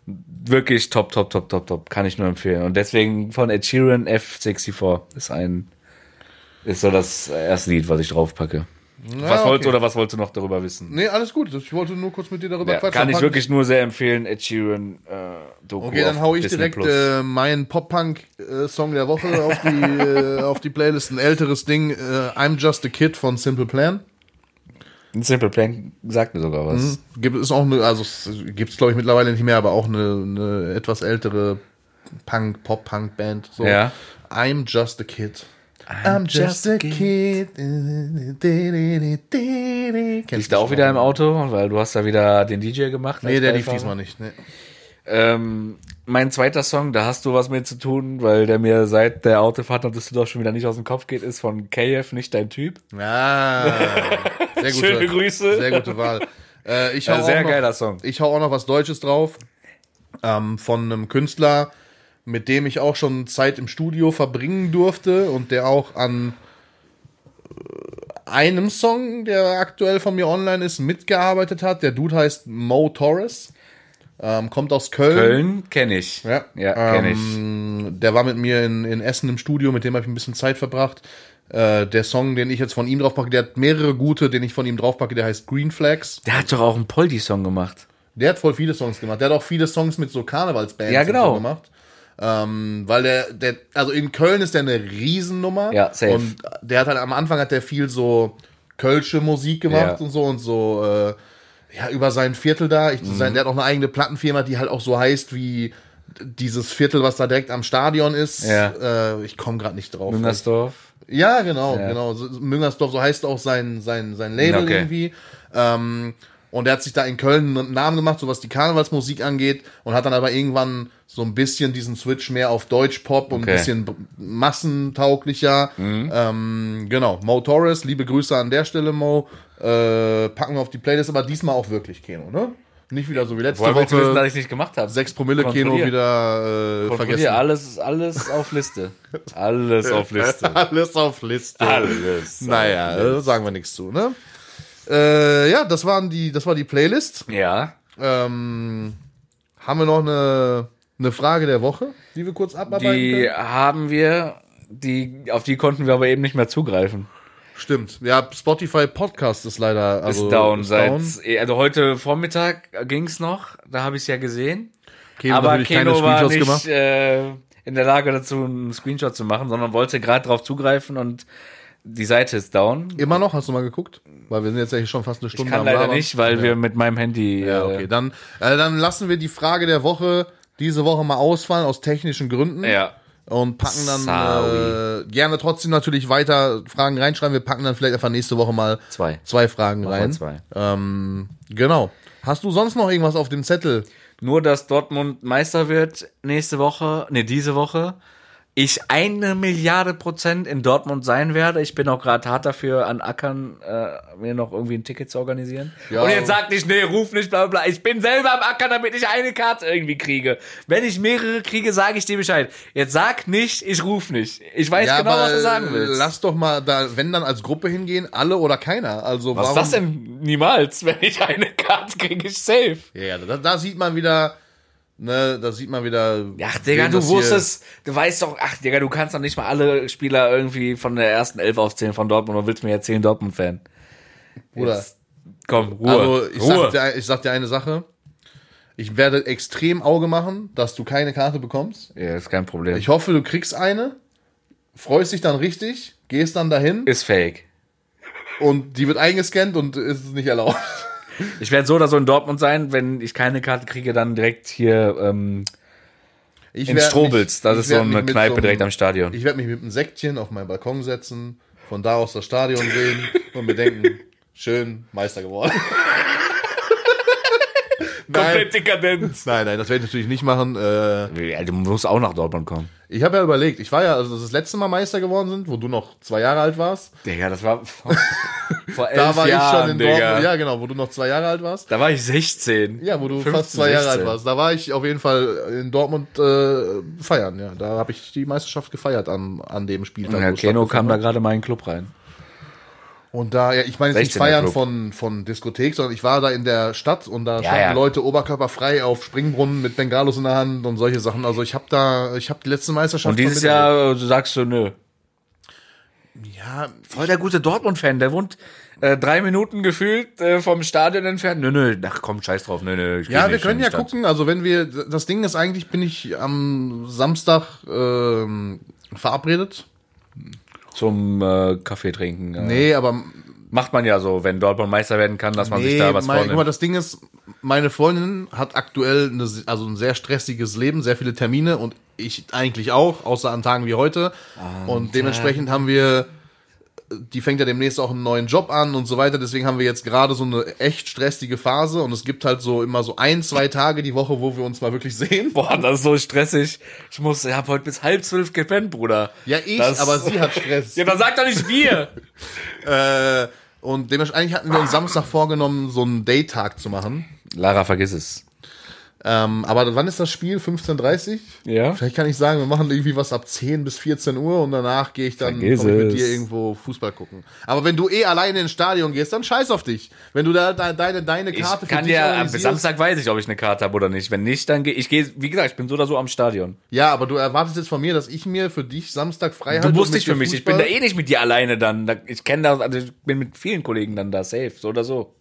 wirklich top, top, top, top, top. Kann ich nur empfehlen. Und deswegen von Ed Sheeran F64 ist ein, ist so das erste Lied, was ich draufpacke. Was okay. wolltest du oder was wolltest du noch darüber wissen? Nee, alles gut. Ich wollte nur kurz mit dir darüber Ja, quatschen. kann ich wirklich nur sehr empfehlen, Ed Sheeran äh, Doku. Okay, dann hau ich Disney direkt äh, meinen Pop-Punk-Song der Woche auf die, äh, auf die Playlist. Ein älteres Ding, äh, I'm Just a Kid von Simple Plan. Ein Simple Plan sagt mir sogar was. Gibt es auch eine, also gibt es glaube ich mittlerweile nicht mehr, aber auch eine, eine etwas ältere Punk, Pop-Punk-Band. So. Ja. I'm Just a Kid. I'm just a kid. Lief da auch wieder im Auto, weil du hast da wieder den DJ gemacht. Nee, der lief diesmal nicht. Nee. Ähm, mein zweiter Song, da hast du was mit zu tun, weil der mir seit der Autofahrt nach Düsseldorf schon wieder nicht aus dem Kopf geht, ist von KF, nicht dein Typ. Ah, sehr gute, [laughs] Schöne Grüße. Sehr gute Wahl. Äh, ich hau Ja, sehr auch noch, geiler Song. Ich hau auch noch was Deutsches drauf. Ähm, von einem Künstler, mit dem ich auch schon Zeit im Studio verbringen durfte und der auch an äh, einem Song, der aktuell von mir online ist, mitgearbeitet hat. Der Dude heißt Mo Torres. Ähm, kommt aus Köln. Köln kenne ich. Ja, ja kenne ich. ähm, Der war mit mir in, in Essen im Studio, mit dem habe ich ein bisschen Zeit verbracht. Äh, der Song, den ich jetzt von ihm draufpacke, der hat mehrere gute, den ich von ihm draufpacke, der heißt Green Flags. Der hat doch auch einen Poldi-Song gemacht. Der hat voll viele Songs gemacht. Der hat auch viele Songs mit so Karnevalsbands Ja, genau. so gemacht. Ähm, weil der, der, also in Köln ist der eine Riesennummer. Ja, safe. Und der hat halt am Anfang hat der viel so kölsche Musik gemacht Ja. und so und so, äh, ja, über sein Viertel da. Ich, Mhm. sein, der hat auch eine eigene Plattenfirma, die halt auch so heißt wie dieses Viertel, was da direkt am Stadion ist. Ja. Äh, ich komme gerade nicht drauf. Müngersdorf. Ja, genau, Ja. genau. So- Müngersdorf, so heißt auch sein, sein, sein Label Okay. irgendwie. Ähm, und er hat sich da in Köln einen Namen gemacht, so was die Karnevalsmusik angeht, und hat dann aber irgendwann so ein bisschen diesen Switch mehr auf Deutsch-Pop und ein bisschen massentauglicher. Ähm, genau, Mo Torres, liebe Grüße an der Stelle, Mo. Äh, packen wir auf die Playlist, aber diesmal auch wirklich Kino, ne? Nicht wieder so wie letzte Woher willst du wissen, dass Woche. ich nicht gemacht habe? 6 Promille Kontrollier. wieder äh, vergessen. alles, alles auf Liste. Alles auf Liste. [laughs] Alles auf Liste. Alles. Naja, äh, sagen wir nichts zu, ne? Äh, ja, das waren die, das war die Playlist. Ja. Ähm, haben wir noch eine, eine Frage der Woche, die wir kurz abarbeiten Die können? haben wir, die, auf die konnten wir aber eben nicht mehr zugreifen. Stimmt. Ja, Spotify Podcast ist leider also, ist down ist seit, down. also heute Vormittag ging's noch, da habe ich es ja gesehen. Keno aber natürlich keine Keno war Screenshots nicht gemacht. äh, in der Lage dazu, einen Screenshot zu machen, sondern wollte gerade drauf zugreifen und die Seite ist down. Immer noch? Hast du mal geguckt? Weil wir sind jetzt ja hier schon fast eine Ich Stunde kann am leider Labern. nicht, weil wir mit meinem Handy. Ja, äh, okay. Dann, äh, dann lassen wir die Frage der Woche diese Woche mal ausfallen aus technischen Gründen. Ja. Und packen dann äh, gerne trotzdem natürlich weiter Fragen reinschreiben. Wir packen dann vielleicht einfach nächste Woche mal Zwei. zwei Fragen wir rein. zwei. Ähm, genau. Hast du sonst noch irgendwas auf dem Zettel? Nur, dass Dortmund Meister wird nächste Woche, nee, diese Woche. Ich eine Milliarde Prozent in Dortmund sein werde. Ich bin auch gerade hart dafür an Ackern, äh, mir noch irgendwie ein Ticket zu organisieren. Ja. Und jetzt sagt nicht, nee, ruf nicht, bla bla bla. Ich bin selber am Ackern, damit ich eine Karte irgendwie kriege. Wenn ich mehrere kriege, sage ich dir Bescheid. Jetzt sag nicht, ich ruf nicht. Ich weiß Ja, genau, was du sagen willst. lass doch mal da, wenn dann als Gruppe hingehen, alle oder keiner. Also was ist warum, das denn? Niemals. Wenn ich eine Karte kriege, ich safe. Ja, da, da sieht man wieder, ne, da sieht man wieder. Ach, Digga, du wusstest, du weißt doch, ach, Digga, du kannst doch nicht mal alle Spieler irgendwie von der ersten Elf aufzählen von Dortmund und willst mir erzählen, Dortmund-Fan. Bruder. Jetzt, Komm, Ruhe. Also ich Ruhe. sag, dir, ich sag dir eine Sache. Ich werde extrem Auge machen, dass du keine Karte bekommst. ja, ist kein Problem. Ich hoffe, du kriegst eine, freust dich dann richtig, gehst dann dahin ist fake. und die wird eingescannt und ist nicht erlaubt. Ich werde so oder so in Dortmund sein, wenn ich keine Karte kriege, dann direkt hier ähm, Ich in Strobels. Das ist so eine Kneipe so direkt am Stadion. Ich werde mich mit einem Säckchen auf meinen Balkon setzen, von da aus das Stadion sehen und mir denken, schön Meister geworden. nein, dekadent. nein, nein, das werde ich natürlich nicht machen. Äh, Ja, du musst auch nach Dortmund kommen. Ich habe ja überlegt, ich war ja, also das letzte Mal Meister geworden sind, wo du noch zwei Jahre alt warst. Digga, das war vor, [laughs] vor elf Da war Jahren, ich schon in Digga. Dortmund. Ja, genau, wo du noch zwei Jahre alt warst. Da war ich 16. Ja, wo du 15, fast zwei Jahre 16. alt warst. Da war ich auf jeden Fall in Dortmund äh, feiern. Ja, da habe ich die Meisterschaft gefeiert an, an dem Spieltag. Ja, Keno kam da gerade mal in den Club rein. Und da, ja, ich meine jetzt nicht 16er feiern von, von Diskothek, sondern ich war da in der Stadt und da standen ja. Leute oberkörperfrei auf Springbrunnen mit Bengalos in der Hand und solche Sachen. Also ich habe da, ich habe die letzte Meisterschaft. Und dieses. Jahr sagst du, nö. ja, Voll der gute Dortmund-Fan, der wohnt äh, drei Minuten gefühlt äh, vom Stadion entfernt. Nö, nö, ach komm, scheiß drauf, nö, nö. ja, wir können ja Stadt. gucken. Also wenn wir, das Ding ist eigentlich, bin ich am Samstag ähm, verabredet. Zum äh, Kaffee trinken. Äh. Nee, aber Macht man ja so, wenn Dortmund Meister werden kann, dass man sich da was mein, guck mal, vornimmt. das Ding ist, meine Freundin hat aktuell eine, also ein sehr stressiges Leben, sehr viele Termine und ich eigentlich auch, außer an Tagen wie heute. und dementsprechend haben wir, die fängt ja demnächst auch einen neuen Job an und so weiter. Deswegen haben wir jetzt gerade so eine echt stressige Phase und es gibt halt so immer so ein, zwei Tage die Woche, wo wir uns mal wirklich sehen. Boah, das ist so stressig. Ich muss, ich hab heute bis halb zwölf gepennt, Bruder. Ja, ich, Das- aber sie hat Stress. [laughs] Ja, dann sag doch nicht wir. [laughs] äh, und dementsprechend eigentlich hatten wir uns Samstag vorgenommen, so einen Daytag zu machen. Lara, vergiss es. Ähm, aber wann ist das Spiel? 15.30 Ja. Vielleicht kann ich sagen, wir machen irgendwie was ab 10 bis 14 Uhr und danach gehe ich dann ich mit dir irgendwo Fußball gucken. Aber wenn du eh alleine ins Stadion gehst, dann scheiß auf dich. Wenn du da de deine, deine Ich Karte kann dich dir, am Samstag weiß ich, ob ich eine Karte habe oder nicht. Wenn nicht, dann gehe ich, gehe, wie gesagt, ich bin so oder so am Stadion. Ja, aber du erwartest jetzt von mir, dass ich mir für dich Samstag frei Du halte. musst und mit nicht für mich. Ich bin da Fußball- eh nicht mit dir alleine dann. Da- Ich kenne das, also ich bin mit vielen Kollegen dann da safe, so oder so.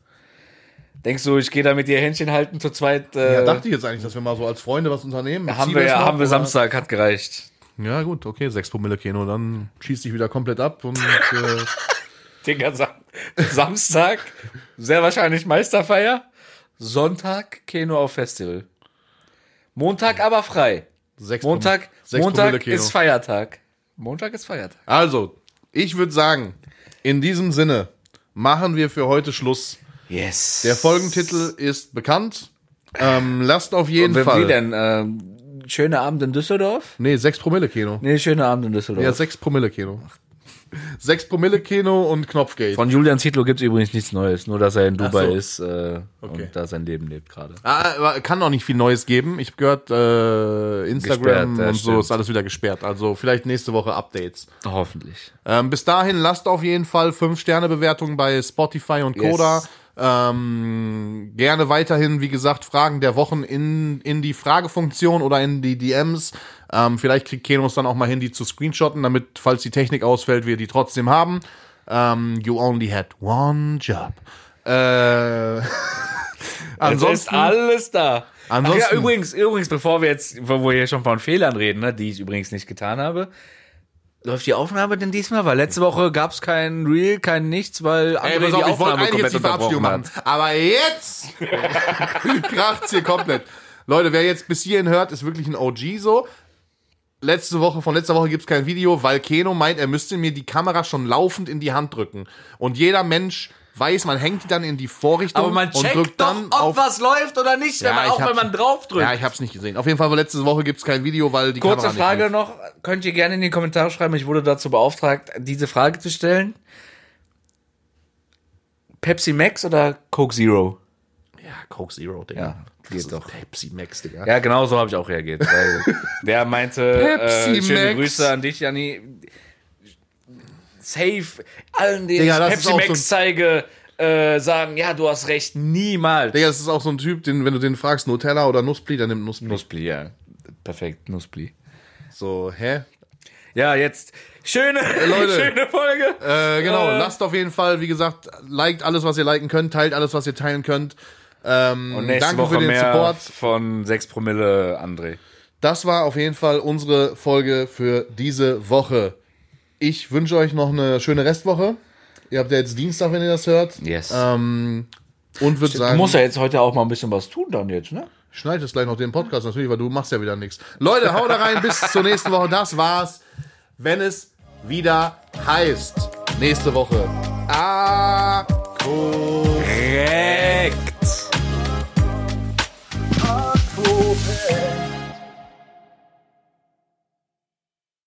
Denkst du, ich gehe da mit dir Händchen halten zu zweit? Äh, Ja, dachte ich jetzt eigentlich, dass wir mal so als Freunde was unternehmen. Mit haben wir ja, haben wir? Samstag, hat gereicht. Ja, gut, okay, 6 Promille Kino, dann schieß dich wieder komplett ab und äh, [laughs] Digga, Sam Samstag, sehr wahrscheinlich Meisterfeier. Sonntag, Keno auf Festival. Montag aber frei. 6 Montag, sechs Montag ist Feiertag. Montag ist Feiertag. Also, ich würde sagen, in diesem Sinne machen wir für heute Schluss. Yes. Der Folgentitel ist bekannt. Ähm, lasst auf jeden wie, Fall. wie denn? Ähm, schöner Abend in Düsseldorf? Nee, 6 Promille Kino. Nee, schöner Abend in Düsseldorf. Ja, 6 Promille Kino. 6 Promille Kino und Knopfgate. Von Julian Zietlow gibt's übrigens nichts Neues, nur dass er in Dubai so. ist äh, Okay. und da sein Leben lebt gerade. Ah, kann noch nicht viel Neues geben. Ich habe gehört, äh, Instagram Gesperrt, und so stimmt. ist alles wieder gesperrt. Also vielleicht nächste Woche Updates. Hoffentlich. Ähm, bis dahin lasst auf jeden Fall 5-Sterne-Bewertungen bei Spotify und Yes. Ähm, gerne weiterhin, wie gesagt, Fragen der Wochen in, in die Fragefunktion oder in die DMs. Ähm, vielleicht kriegt Kenos dann auch mal hin, die zu screenshotten, damit, falls die Technik ausfällt, wir die trotzdem haben. Ähm, you only had one job. Äh, Ansonsten ansonsten, ist alles da. Ansonsten- Ach ja, übrigens, übrigens, bevor wir jetzt, wo wir hier schon von Fehlern reden, ne, die ich übrigens nicht getan habe, läuft die Aufnahme denn diesmal? Weil letzte Woche gab's kein Reel, kein nichts, weil André Ey, pass die auf, Aufnahme komplett unterbrochen hat. Aber jetzt [laughs] kracht's hier komplett. Leute, wer jetzt bis hierhin hört, ist wirklich ein OG so. Letzte Woche, von letzter Woche gibt's kein Video, weil Keno meint, er müsste mir die Kamera schon laufend in die Hand drücken. Und jeder Mensch weiß, man hängt die dann in die Vorrichtung Aber man und checkt drückt doch, dann ob auf. was läuft oder nicht, wenn man, ich auch wenn man drauf drückt. Ja, ich hab's nicht gesehen. Auf jeden Fall, letzte Woche gibt's kein Video, weil die Kurze Kamera Frage nicht lief. noch, könnt ihr gerne in die Kommentare schreiben, ich wurde dazu beauftragt, diese Frage zu stellen. Pepsi Max oder Coke Zero? Ja, Coke Zero, Digga. Ja, das geht ist doch. Pepsi Max, Digga. Ja, genau so habe ich auch reagiert. Weil [laughs] der meinte, Pepsi äh, schöne Max. Grüße an dich, Janni. Safe, allen, denen Digga, ich Pepsi Max so zeige, äh, sagen, ja, du hast recht, niemals. Digga, das ist auch so ein Typ, den, wenn du den fragst, Nutella oder Nussbli, dann nimmt Nussbli. Nussbli, ja. Perfekt, Nussbli. So, hä? Ja, jetzt schöne, Leute. [laughs] schöne Folge. Äh, genau, Äh. lasst auf jeden Fall, wie gesagt, liked alles, was ihr liken könnt, teilt alles, was ihr teilen könnt. Ähm, Und nächste danke Woche für den mehr Support. von 6 Promille André. Das war auf jeden Fall unsere Folge für diese Woche. Ich wünsche euch noch eine schöne Restwoche. Ihr habt ja jetzt Dienstag, wenn ihr das hört. Yes. Ähm, und würde sagen. Du musst ja jetzt heute auch mal ein bisschen was tun dann jetzt, ne? Ich schneide jetzt gleich noch den Podcast natürlich, weil du machst ja wieder nichts. Leute, haut da rein, bis zur nächsten Woche. Das war's, wenn es wieder heißt. Nächste Woche. Ah, korrekt. Ah, korrekt.